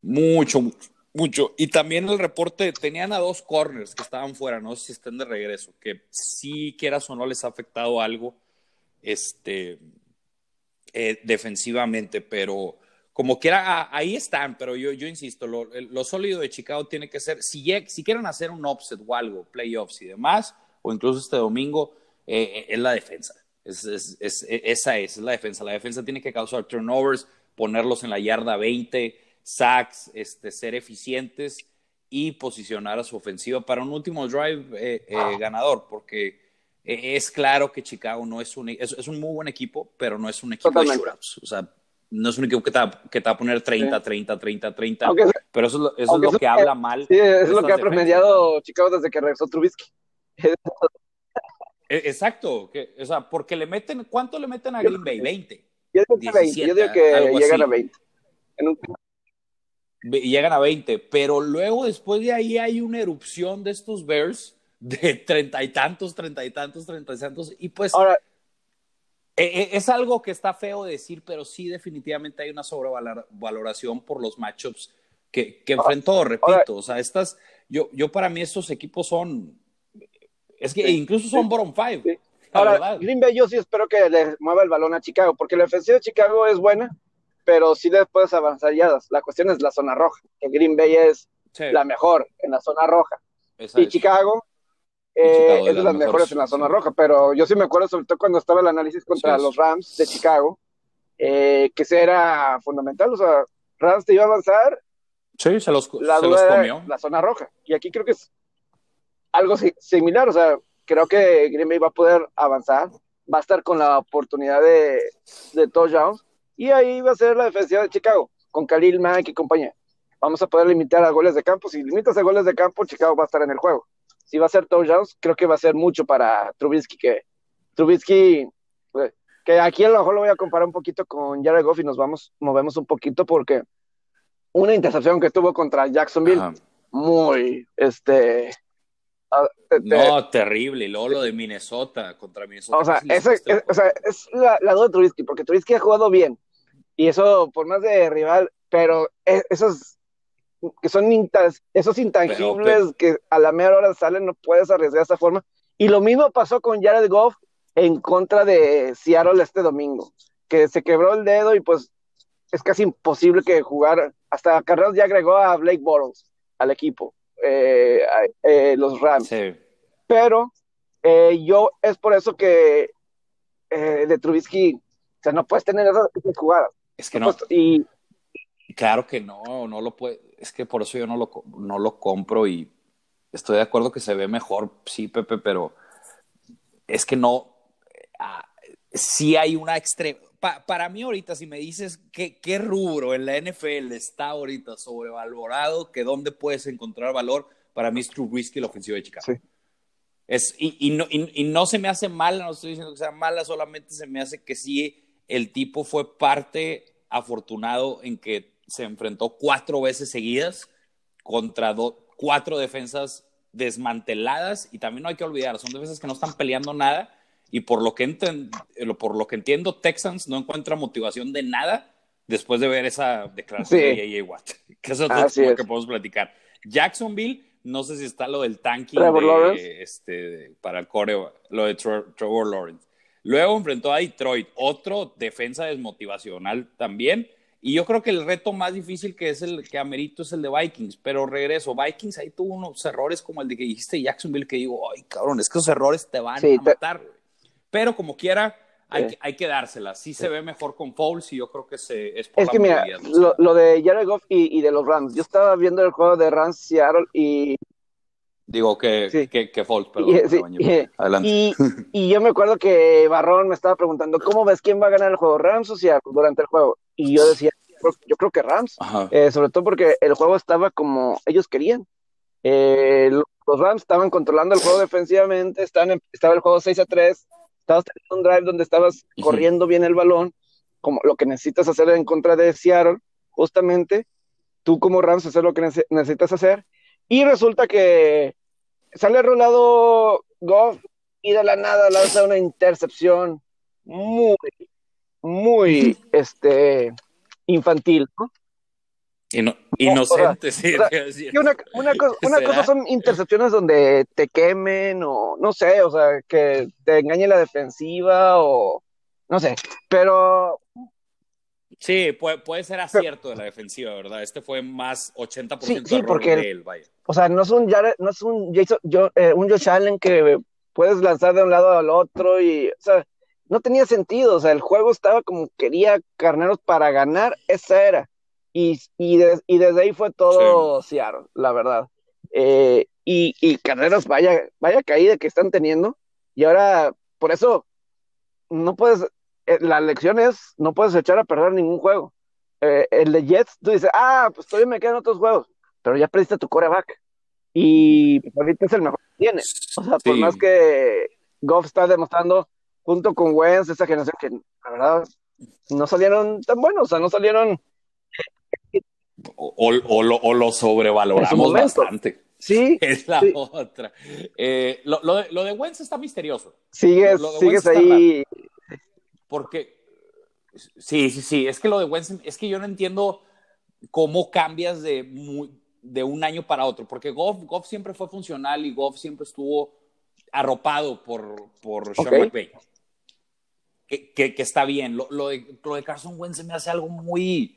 Mucho, mucho, mucho. Y también el reporte, tenían a dos corners que estaban fuera, no sé si estén de regreso, que si quieras o no les ha afectado algo. Este, eh, defensivamente, pero como quiera, ahí están, pero yo, yo insisto, lo, lo, sólido de Chicago tiene que ser, si, si quieren hacer un offset o algo, playoffs y demás, o incluso este domingo, eh, eh, es la defensa. Es, es, es, esa es, es la defensa. La defensa tiene que causar turnovers, ponerlos en la yarda 20, sacks, este, ser eficientes y posicionar a su ofensiva para un último drive ganador, porque e, es claro que Chicago no es un, es, un muy buen equipo, pero no es un equipo de shootouts. O sea, no es un equipo que te, va, que te va a poner 30, 30, 30, 30. pero eso es lo, eso es lo que habla mal. Sí, es lo que ha promediado Chicago desde que regresó Trubisky. E, exacto. Que, o sea, porque le meten, ¿cuánto le meten a Green Bay? 20. Yo digo, 20, yo digo que llegan a 20. En un... Llegan a 20, pero luego después de ahí hay una erupción de estos Bears de treinta y tantos, treinta y tantos, treinta y tantos, y pues Ahora, e, e, es algo que está feo decir, pero sí definitivamente hay una sobrevaloración por los matchups que, que enfrentó, repito, o sea, estas, yo, yo para mí estos equipos son, es que incluso son bottom five. Ahora, Green Bay yo sí espero que le mueva el balón a Chicago, porque la ofensiva de Chicago es buena, pero sí les puedes avanzar ya. La cuestión es la zona roja, que Green Bay es la mejor en la zona roja. y Chicago, eh, es de las mejores en la zona roja, pero yo sí me acuerdo, sobre todo cuando estaba el análisis contra los Rams de Chicago, eh, que ese era fundamental, o sea, Rams te iba a avanzar. Sí, se los, la se los comió. La zona roja. Y aquí creo que es algo similar, o sea, creo que Green Bay va a poder avanzar, va a estar con la oportunidad de, de touchdowns, y ahí va a ser la defensiva de Chicago, con Khalil Mack y compañía. Vamos a poder limitar a goles de campo. Si limitas a goles de campo, Chicago va a estar en el juego si va a ser touchdowns, creo que va a ser mucho para Trubisky, que Trubisky, eh, que aquí a lo mejor lo voy a comparar un poquito con Jared Goff y nos vamos, movemos un poquito porque una intercepción que tuvo contra Jacksonville, muy, este... Ah, no, terrible. Y luego lo de Minnesota contra Minnesota. O sea, es, o sea, es la, la, duda de Trubisky, porque Trubisky ha jugado bien. Y eso, por más de rival, pero e, esos que son esos intangibles que a la mera hora salen, no puedes arriesgar de esta forma. Y lo mismo pasó con Jared Goff en contra de Seattle este domingo, que se quebró el dedo y pues es casi imposible que jugar. Hasta Carreras ya agregó a Blake Bortles al equipo, eh, eh, los Rams. Pero eh, yo es por eso que de Trubisky, o sea, no puedes tener esas jugadas. Es que no. Y, claro que no, no lo puede es que por eso yo no lo, no lo compro y estoy de acuerdo que se ve mejor, sí, Pepe, pero es que no, ah, sí hay una extrema, para mí ahorita, si me dices que, qué rubro en la NFL está ahorita sobrevalorado, que dónde puedes encontrar valor, para mí es True Whiskey la ofensiva de Chicago. Sí. Es, y, y, no, y, no se me hace mala, no estoy diciendo que sea mala, solamente se me hace que sí el tipo fue parte afortunado en que se enfrentó cuatro veces seguidas contra cuatro defensas desmanteladas y también no hay que olvidar, son defensas que no están peleando nada y por lo que, por lo que entiendo, Texans no encuentra motivación de nada después de ver esa declaración de J.J. Watt, <laughs> que eso es lo que podemos platicar. Jacksonville, no sé si está lo del tanking este, para el core, lo de Trevor Lawrence. Luego enfrentó a Detroit, otro defensa desmotivacional también. Y yo creo que el reto más difícil que es el que amerito es el de Vikings, pero regreso, Vikings ahí tuvo unos errores como el de que dijiste Jacksonville, que digo, ay cabrón, es que esos errores te van a matar. Pero como quiera, hay, que, hay que dárselas. Sí, se ve mejor con Fouls y yo creo que se, es por Es que mira, lo, de Jared Goff y, de los Rams, yo estaba viendo el juego de Rams Seattle y... Digo que, que, que perdón. Y, Adelante. Y, <laughs> y, yo me acuerdo que Barrón me estaba preguntando, ¿cómo ves quién va a ganar el juego, Rams o Seattle durante el juego? Y yo decía, yo creo que Rams, eh, sobre todo porque el juego estaba como ellos querían. Eh, los Rams estaban controlando el juego defensivamente, estaban estaba el juego 6 a 3, estabas teniendo un drive donde estabas corriendo bien el balón, como lo que necesitas hacer en contra de Seattle, justamente, tú como Rams hacer lo que necesitas hacer, y resulta que sale rolado Goff y de la nada lanza una intercepción muy, muy este, infantil, ¿no? inocente, sí. <laughs> una, cosa, son intercepciones donde te quemen o no sé, o sea, que te engañe la defensiva o no sé, pero... Sí, puede, puede ser acierto de la defensiva, ¿verdad? Este fue más 80% sí, sí, porque de él, vaya. O sea, no es un, no es un, Jason, yo, eh, un Josh Allen que puedes lanzar de un lado al otro y, o sea, no tenía sentido, o sea, el juego estaba como quería Carneros para ganar, esa era. Y, y, desde ahí fue todo Seattle, la verdad. Eh, y, y, Carneros, vaya, vaya caída que están teniendo. Y ahora, por eso, no puedes, eh, la lección es, no puedes echar a perder ningún juego. Eh, el de Jets, tú dices, ah, pues todavía me quedan otros juegos, pero ya perdiste tu coreback. Y ahorita es el mejor que tienes. O sea, por más que Goff está demostrando junto con Wentz, esa generación que la verdad no salieron tan buenos, o sea, no salieron. O, o, lo, sobrevaloramos bastante. Sí. <laughs> Es la otra. Eh, lo, de, lo, Wentz está misterioso. Sigues, sigues ahí. Porque. Sí, sí, sí. Es que lo de Wentz, es que yo no entiendo cómo cambias de, de un año para otro. Porque Goff, Goff siempre fue funcional y Goff siempre estuvo arropado por, por Sean McVay. Que, que, está bien. Lo, lo, de, lo de Carson Wentz se me hace algo muy...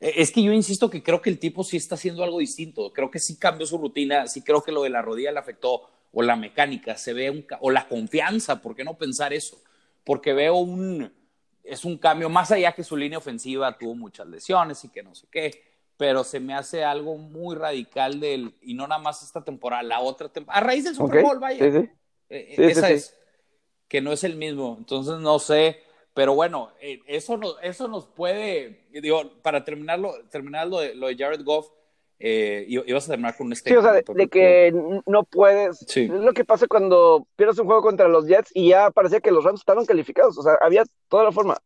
E, es que yo insisto que creo que el tipo sí está haciendo algo distinto. Creo que sí cambió su rutina, sí creo que lo de la rodilla le afectó, o la mecánica, se ve un, o la confianza, ¿por qué no pensar eso? Porque veo un, es un cambio, más allá que su línea ofensiva tuvo muchas lesiones y que no sé qué, pero se me hace algo muy radical del, y no nada más esta temporada, la otra temporada, a raíz del Super Bowl, vaya. Sí, eh, esa es, que no es el mismo, entonces no sé, pero bueno, eh, eso, no, eso nos puede, digo, para terminarlo, terminar lo de, lo de Jared Goff, eh, ibas a terminar con un Sí, o sea, de, que no puedes. Es lo que pasa cuando pierdes un juego contra los Jets y ya parecía que los Rams estaban calificados. O sea, había toda la forma.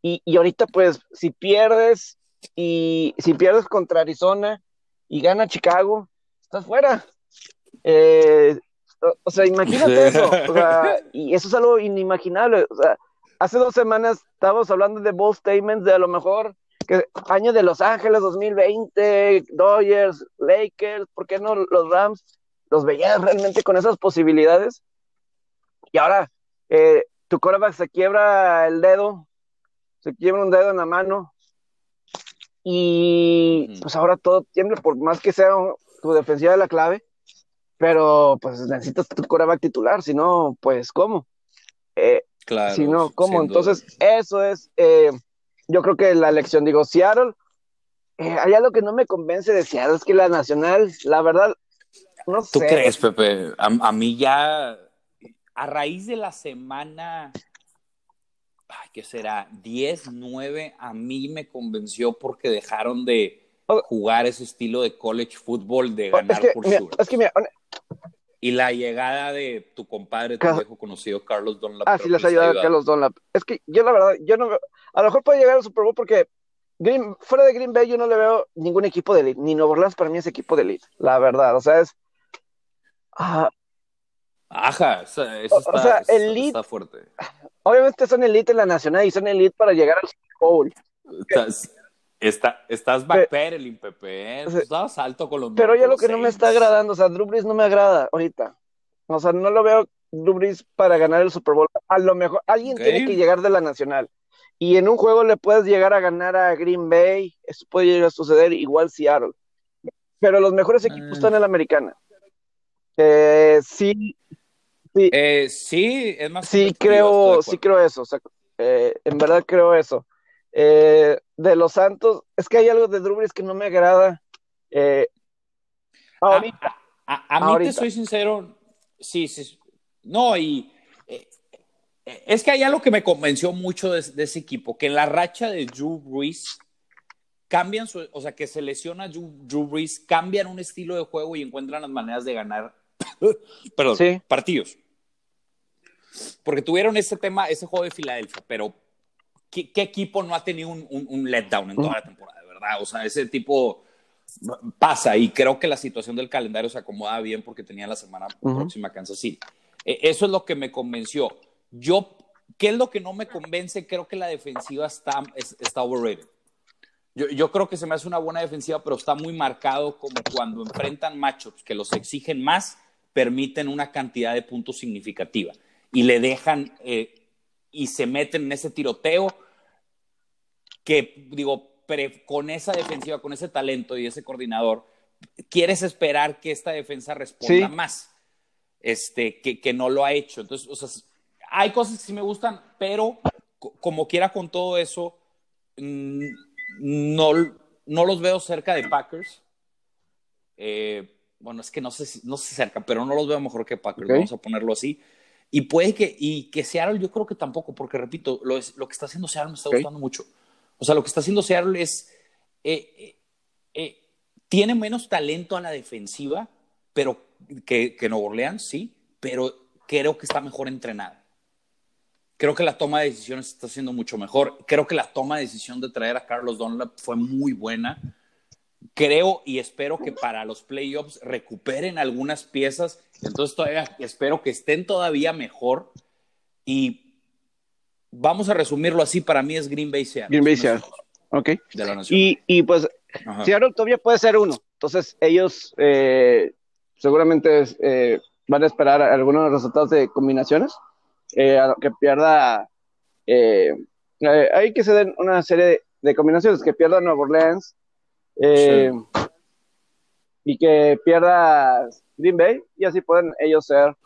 Y, y ahorita, pues, si pierdes y si pierdes contra Arizona y gana Chicago, estás fuera. Eh, o, sea, imagínate <laughs> eso. O sea, y eso es algo inimaginable. O sea, hace dos semanas estábamos hablando de bold statements de a lo mejor que año de Los Ángeles 2020, Dodgers, Lakers, ¿por qué no los Rams? ¿Los veías realmente con esas posibilidades? Y ahora eh, tu coreback se quiebra el dedo, se quiebra un dedo en la mano y pues ahora todo tiembla, por más que sea tu defensiva de la clave, pero pues necesitas tu coreback titular, si no, pues ¿cómo? Eh, claro. Si no, ¿cómo? Entonces, eso es... Eh, yo creo que la elección, digo, Seattle, eh, hay algo que no me convence de Seattle, es que la nacional, la verdad, no sé. ¿Tú crees, Pepe? A, mí ya, a raíz de la semana, ay, ¿qué será? 10, 9, a mí me convenció porque dejaron de jugar ese estilo de college football, de ganar por mira, Es que mira, y la llegada de tu compadre, tu viejo conocido, Carlos Dunlap. Ah, sí, les ha ayudado Carlos Dunlap. Es que yo la verdad, yo no a lo mejor puede llegar al Super Bowl porque Green, fuera de Green Bay yo no le veo ningún equipo de elite, ni Nuevo Orleans para mí es equipo de elite, la verdad, o sea, es... Ah, Ajá, eso, está, está, fuerte. Obviamente son elite en la nacional y son elite para llegar al Super Bowl. Estás, está, estás backpedaling, Pepe. ¿eh? Estás alto con los Pero ya lo que no me está agradando, o sea, Drew Brees no me agrada ahorita. O sea, no lo veo Drew Brees para ganar el Super Bowl. A lo mejor alguien tiene que llegar de la nacional. Y en un juego le puedes llegar a ganar a Green Bay. Eso puede llegar a suceder igual Seattle. Pero los mejores equipos ah. están en la americana. Eh, sí. Sí, eh, sí, es más. Sí, creo, sí creo eso. O sea, eh, en verdad creo eso. Eh, de los Santos, es que hay algo de Drew que no me agrada. Eh, ahorita. A, mí te soy sincero, sí, sí. No, y eh, es que hay algo que me convenció mucho de, ese equipo, que en la racha de Drew Brees cambian su, o sea, que se lesiona Drew, Brees, cambian un estilo de juego y encuentran las maneras de ganar, <coughs> perdón, partidos. Porque tuvieron ese tema, ese juego de Filadelfia, pero ¿qué, equipo no ha tenido un, un, letdown en toda la temporada, verdad? O sea, ese tipo pasa y creo que la situación del calendario se acomoda bien porque tenía la semana próxima Kansas City. E, eso es lo que me convenció. Yo, ¿qué es lo que no me convence? Creo que la defensiva está, está overrated. Yo, yo, creo que se me hace una buena defensiva, pero está muy marcado como cuando enfrentan matchups que los exigen más, permiten una cantidad de puntos significativa y le dejan eh, y se meten en ese tiroteo que, digo, con esa defensiva, con ese talento y ese coordinador, quieres esperar que esta defensa responda más, este, que, que, no lo ha hecho. Entonces, o sea, hay cosas que sí me gustan, pero como quiera con todo eso, no, no los veo cerca de Packers. Eh, bueno, es que no sé, no sé cerca, pero no los veo mejor que Packers, vamos a ponerlo así. Y puede que, y que Seattle yo creo que tampoco, porque repito, lo, es, lo que está haciendo Seattle me está gustando mucho. O sea, lo que está haciendo Seattle es, eh, eh, eh, tiene menos talento a la defensiva, pero que, que Nuevo Orleans, sí, pero creo que está mejor entrenada. Creo que la toma de decisiones está siendo mucho mejor. Creo que la toma de decisión de traer a Carlos Dunlap fue muy buena. Creo y espero que para los playoffs recuperen algunas piezas. Entonces todavía espero que estén todavía mejor. Y vamos a resumirlo así, para mí es Green Bay Seattle. Green Bay Seattle, ok. y, y, pues Seattle todavía puede ser uno, entonces ellos eh, seguramente eh, van a esperar algunos resultados de combinaciones, eh, que pierda hay que se den una serie de, combinaciones, que pierda Nueva Orleans y que pierda Green Bay y así pueden ellos ser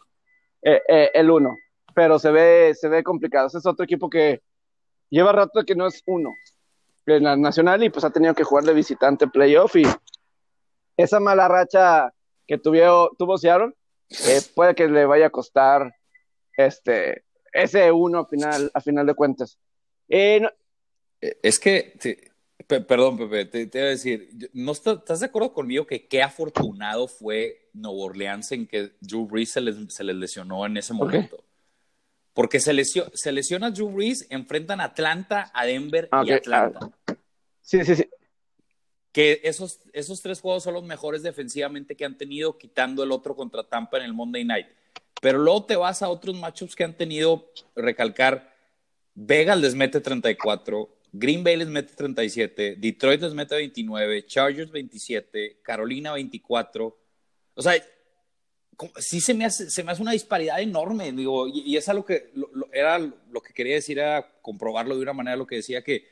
el uno. Pero se ve, se ve complicado. Ese es otro equipo que lleva rato que no es uno en la nacional y pues ha tenido que jugar de visitante playoff y esa mala racha que tuvo, tuvo Seattle puede que le vaya a costar este ese uno a final, a final de cuentas. Eh, eh, es que, perdón, Pepe, te, te, voy a decir, ¿no estás de acuerdo conmigo que qué afortunado fue Nuevo Orleans en que Drew Brees se les, se les lesionó en ese momento? Porque se, lesiona, se lesiona Drew Brees, enfrentan a Atlanta, a Denver y Atlanta. Sí, sí, sí. Que esos, esos tres juegos son los mejores defensivamente que han tenido, quitando el otro contra Tampa en el Monday Night. Pero luego te vas a otros matchups que han tenido, recalcar, Vegas les mete 34, Green Bay les mete 37, Detroit les mete 29, Chargers 27, Carolina 24. O sea, sí se me hace, se me hace una disparidad enorme, digo, y, es algo que era lo que quería decir, era comprobarlo de una manera, lo que decía que,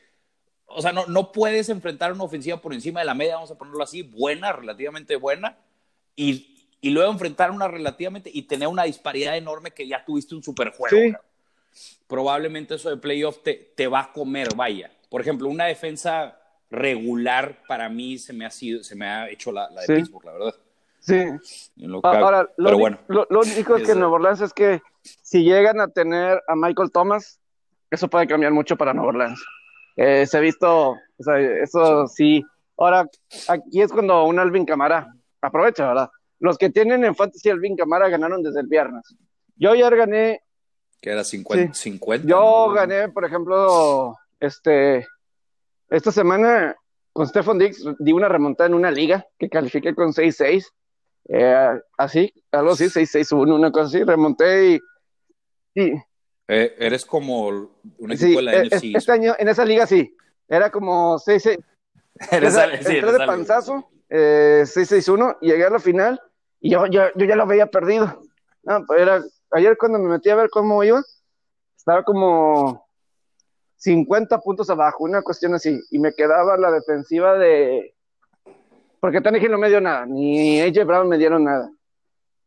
o sea, no, no puedes enfrentar una ofensiva por encima de la media, vamos a ponerlo así, buena, relativamente buena, y, y luego enfrentar una relativamente y tener una disparidad enorme que ya tuviste un superjuego. Sí. Probablemente eso de playoff te, te va a comer, vaya. Por ejemplo, una defensa regular para mí se me ha sido, se me ha hecho la, de Pittsburgh, la verdad. Sí. Ahora, lo, Pero bueno, lo, único es que en Nueva Orleans es que si llegan a tener a Michael Thomas, eso puede cambiar mucho para Nueva Orleans. Eh, se ha visto, o sea, eso sí. Ahora, aquí es cuando un Alvin Camara aprovecha, ¿verdad? los que tienen en Fantasy Alvin Camara ganaron desde el viernes. Yo ya gané. Que era 50. 50 yo gané, por ejemplo, este, esta semana con Stefan Dix di una remontada en una liga que califiqué con 6-6. Eh, así, algo así, 6-6-1, una cosa así. Remonté y. Eh, eres como un equipo de la NFC. Este año, en esa liga sí. Era como 6-6. <laughs> Eres, sí, entré de panzazo eh, 6-6-1, llegué a la final y yo, yo, yo, ya lo había perdido. Pues era, ayer cuando me metí a ver cómo iba, estaba como 50 puntos abajo, una cuestión así, y me quedaba la defensiva de... Porque Tannehill no me dio nada, ni AJ Brown me dieron nada.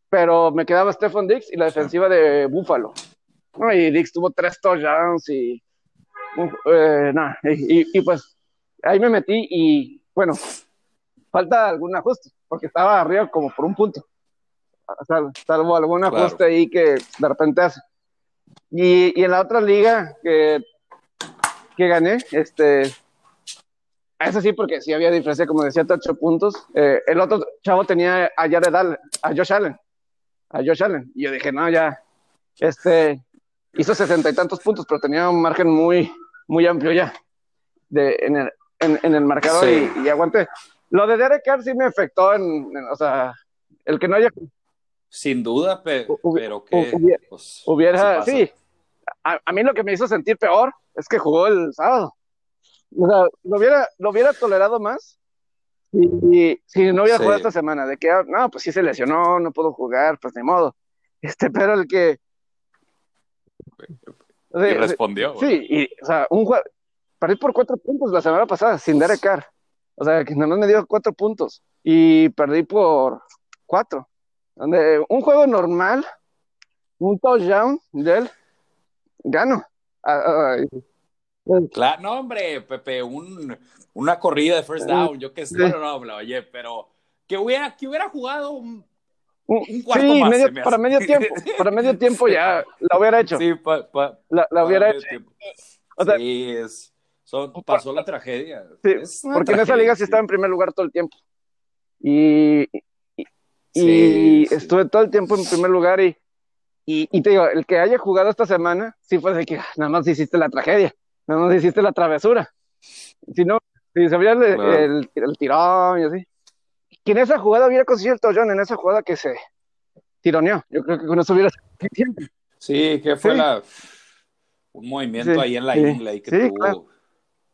Pero me quedaba Stephen Dix y la defensiva de Buffalo. Y Dix tuvo tres touchdowns y... Eh, nada, y, y pues ahí me metí y bueno, falta algún ajuste, porque estaba arriba como por un punto. Salvo algún ajuste ahí que de repente hace. Y, y, en la otra liga que, que gané, este, eso sí, porque sí había diferencia como de 7 8 puntos. Eh, el otro chavo tenía a Jared Allen, a Josh Allen, a Josh Allen. Y yo dije, no, ya, este, hizo sesenta y tantos puntos, pero tenía un margen muy, muy amplio ya de, en, el, en, el marcador y, y aguanté. Lo de Derek Carr sí me afectó en, o sea, el que no haya... Sin duda, pero que... Hubiera, pues, sí. A, mí lo que me hizo sentir peor es que jugó el sábado. O sea, lo hubiera, lo hubiera tolerado más y, si no hubiera jugado esta semana, de que, ah, no, pues sí se lesionó, no puedo jugar, pues ni modo. <laughs> Este, pero el que... Y respondió. Sí, y, o sea, un jugador... Perdí por cuatro puntos la semana pasada sin Derek Carr. O sea, que nada más me dio cuatro puntos y perdí por cuatro. Donde un juego normal, un touchdown de él, gano. Ah, claro, no, hombre, Pepe, un, una corrida de first down, yo qué sé, no, no, no, oye, pero que hubiera, que hubiera jugado un, un cuarto sí, más, medio, para medio tiempo, para medio <laughs> tiempo ya la hubiera hecho. Sí, pa, pa, la, hubiera hecho. O sea, sí, es pasó la tragedia. Sí, porque en esa liga sí estaba en primer lugar todo el tiempo. Y, y, estuve todo el tiempo en primer lugar y, y, te digo, el que haya jugado esta semana, sí fue de que ah, nada más hiciste la tragedia, nada más hiciste la travesura. Si no, si se había el, el, tirón y así. Que en esa jugada hubiera conseguido el tollón, en esa jugada que se tironeó. Yo creo que con eso hubiera... Sí, que fue la un movimiento ahí en la isla y que tuvo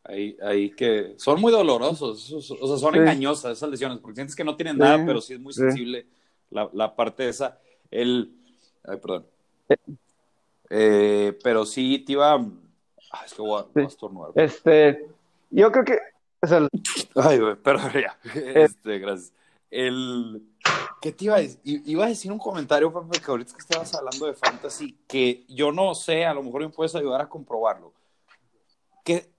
ahí, ahí que son muy dolorosos, o sea, son engañosas esas lesiones, porque sientes que no tienen nada, pero sí es muy sensible la, la, parte esa. El, ay, perdón. Eh, pero sí, te iba, Ah, es que voy a, voy a estornudar. Este, yo creo que es el, Ay, güey, perdón, <laughs> ya. Este, gracias. El... ¿Qué te iba a decir? Iba a decir un comentario, Pepe, que ahorita que estabas hablando de fantasy, que yo no sé, a lo mejor me puedes ayudar a comprobarlo. Que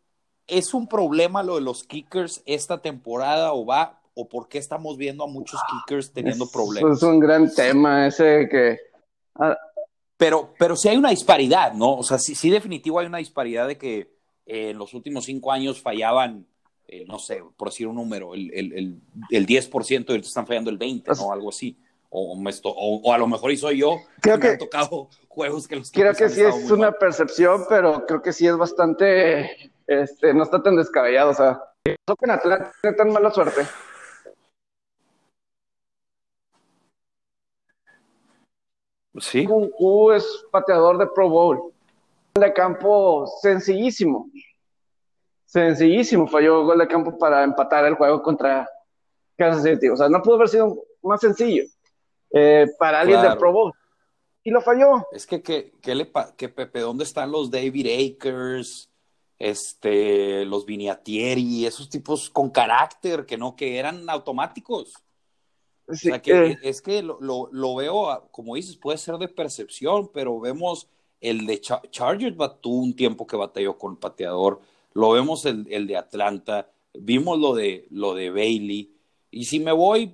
es un problema lo de los kickers esta temporada o va, o por qué estamos viendo a muchos kickers teniendo problemas. Es un gran tema ese que ah, Pero, pero sí hay una disparidad, ¿no? O sea, sí, sí definitivo hay una disparidad de que eh, en los últimos cinco años fallaban, eh, no sé, por decir un número, el, el, el, el 10% y ahorita están fallando el 20%, ¿no? Algo así. O, me esto- o- o a lo mejor y soy yo, Creo que me que- han tocado <laughs> juegos que los creo Clippers que sí es una mal. percepción, pero creo que sí es bastante, este, no está tan descabellado, o sea, toca en Atlanta, tiene tan mala suerte. Sí. Es pateador de Pro Bowl. Gol de campo sencillísimo. Sencillísimo. Falló gol de campo para empatar el juego contra Kansas City. O sea, no pudo haber sido más sencillo eh, para alguien Claro. de Pro Bowl. Y lo falló. Es que, que, que le que Pepe, ¿dónde están los David Akers? Este, los Viniatieri, esos tipos con carácter que no, que eran automáticos. Sí, o sea, que eh, es que lo, lo, lo veo, como dices, puede ser de percepción, pero vemos el de Cha- Chargers tuvo un tiempo que batalló con el pateador, lo vemos el, el de Atlanta, vimos lo de, lo de Bailey, y si me voy,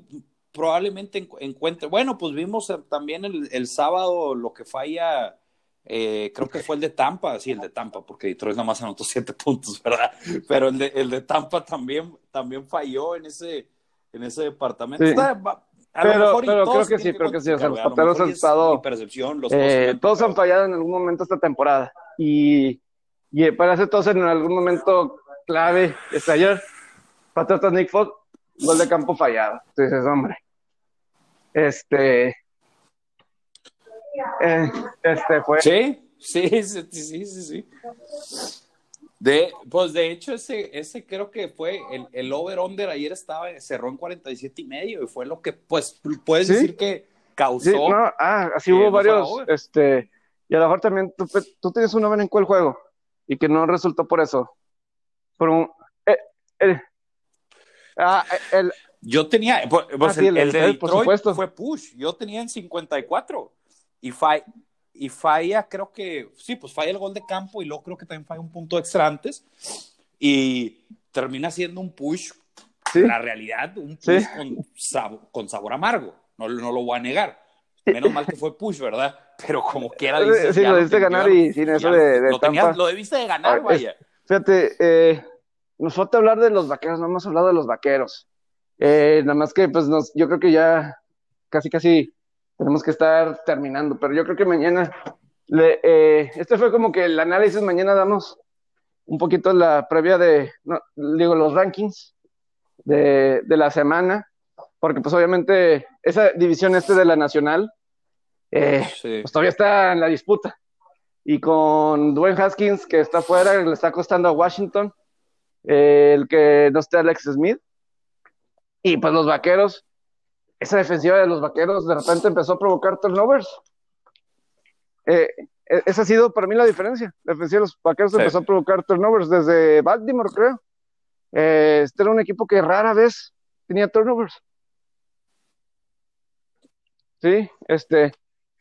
probablemente encu- encuentre, bueno, pues vimos también el, el sábado lo que falla, eh, creo que fue el de Tampa, sí, el de Tampa, porque Detroit nada más anotó siete <laughs> puntos, ¿verdad? Pero el de, el de Tampa también, también falló en ese, en ese departamento. Sí. Está- va- a Pero- lo mejor y pero creo que sí, creo que sí, o sea, los lo han estado, percepción, los eh, dos todos han fallado en algún momento esta temporada. Y, y parece todos en algún momento clave. Este ayer, Patriotas Nick Fox, gol de campo fallado. Entonces, dices, hombre. Este. eh, este fue. Sí, sí, sí, sí, sí, sí. De, pues de hecho, ese, ese creo que fue el, el over-under ayer estaba, cerró en 47 y medio y fue lo que, pues, puedes ¿Sí? decir que causó. Sí, no, ah, así hubo varios, este, y a lo mejor también tú, tú tienes un over en cuál juego y que no resultó por eso. Por un, eh, el- ah, el, Yo tenía, pues, pues, Ah, sí, el, el el de Detroit, por supuesto. fue push, yo tenía en 54 y, fa- y falla, creo que, sí, pues falla el gol de campo y luego creo que también falla un punto extra antes y termina siendo un push, sí, la realidad, un push Sí. con, sab- con sabor amargo, no, no lo voy a negar. Menos mal que fue push, ¿verdad? Pero como quiera dices, Sí, lo debiste ganar y sin eso de- de lo, tenías- lo debiste de ganar, es- vaya. fíjate, eh, nos falta hablar de los vaqueros, no hemos hablado de los vaqueros. Eh, nada más que, pues, nos, yo creo que ya casi, casi tenemos que estar terminando, pero yo creo que mañana, le, eh, este fue como que el análisis, mañana damos un poquito la previa de, no, digo, los rankings de, de la semana, porque pues obviamente esa división este de la nacional, eh, Sí. pues todavía está en la disputa. Y con Dwayne Haskins, que está fuera, le está costando a Washington, eh, el que no esté Alex Smith. Y pues los vaqueros, esa defensiva de los vaqueros de repente empezó a provocar turnovers. Eh, e- esa ha sido para mí la diferencia. La defensiva de los vaqueros Sí. empezó a provocar turnovers desde Baltimore, creo. Eh, este era un equipo que rara vez tenía turnovers. Sí, este.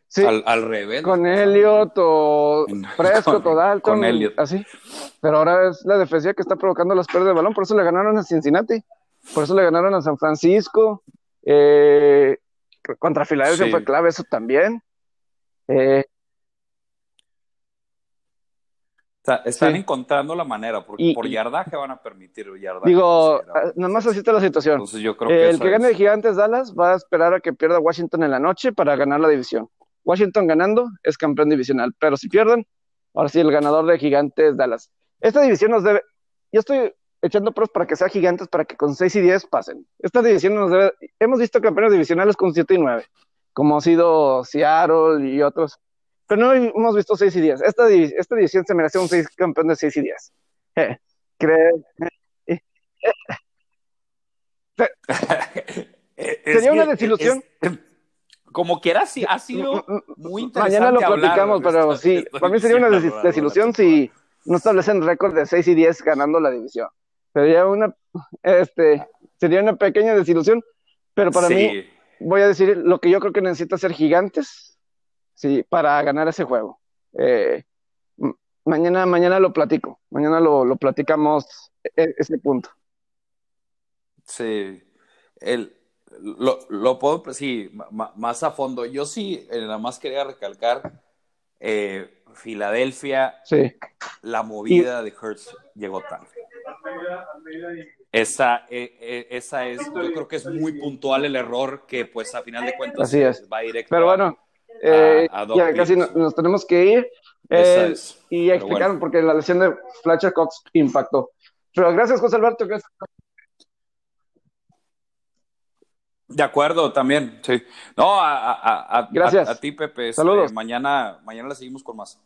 Sí, Al, al revés. con Elliot o <laughs> Prescott o Dalton, con Elliott. así. Pero ahora es la defensiva que está provocando las pérdidas de balón, por eso le ganaron a Cincinnati, por eso le ganaron a San Francisco, eh, contra Filadelfia Sí. fue clave eso también. Eh, Está- están Sí. encontrando la manera, porque Y- por yardaje van a permitir yardaje. digo, considerable. ah, nada más así está la situación. Entonces yo creo Eh, que el que gane es- de Gigantes Dallas va a esperar a que pierda Washington en la noche para ganar la división. Washington ganando es campeón divisional, pero si pierden, ahora sí el ganador de Gigantes Dallas. Esta división nos debe, yo estoy echando pros para que sea Gigantes para que con 6 y 10 pasen. Esta división nos debe, hemos visto campeones divisionales con 7 y 9, como ha sido Seattle y otros, pero no hemos visto 6 y 10. Esta, esta división se merece un 6 campeón de 6 y 10. Eh, creo- <laughs> Es Sería una desilusión. es- como quiera, sí, ha sido muy interesante. Mañana lo platicamos, pero esta- sí, para mí sería una des- desilusión si, no establecen récord de 6 y 10 ganando la división. Sería una, este, sería una pequeña desilusión, pero para mí, voy a decir lo que yo creo que necesita ser gigantes, sí, para ganar ese juego. Eh, mañana, mañana lo platico, mañana lo, lo platicamos e, ese punto. Sí, el, lo, lo puedo, sí, más a fondo. Yo sí, eh, nada más quería recalcar, eh, Filadelfia, sí. la movida de Hertz llegó tarde. Esa, eh, esa es, yo creo que es muy puntual el error que pues a final de cuentas Así es. va directo. Pero bueno, ya casi nos, tenemos que ir. y explicaron porque la lesión de Fletcher Cox impactó. Pero gracias, José Alberto. Gracias. De acuerdo, también, sí. No, a, a, a, Gracias. a, ti, Pepe. Este, Saludos. mañana, mañana la seguimos con más.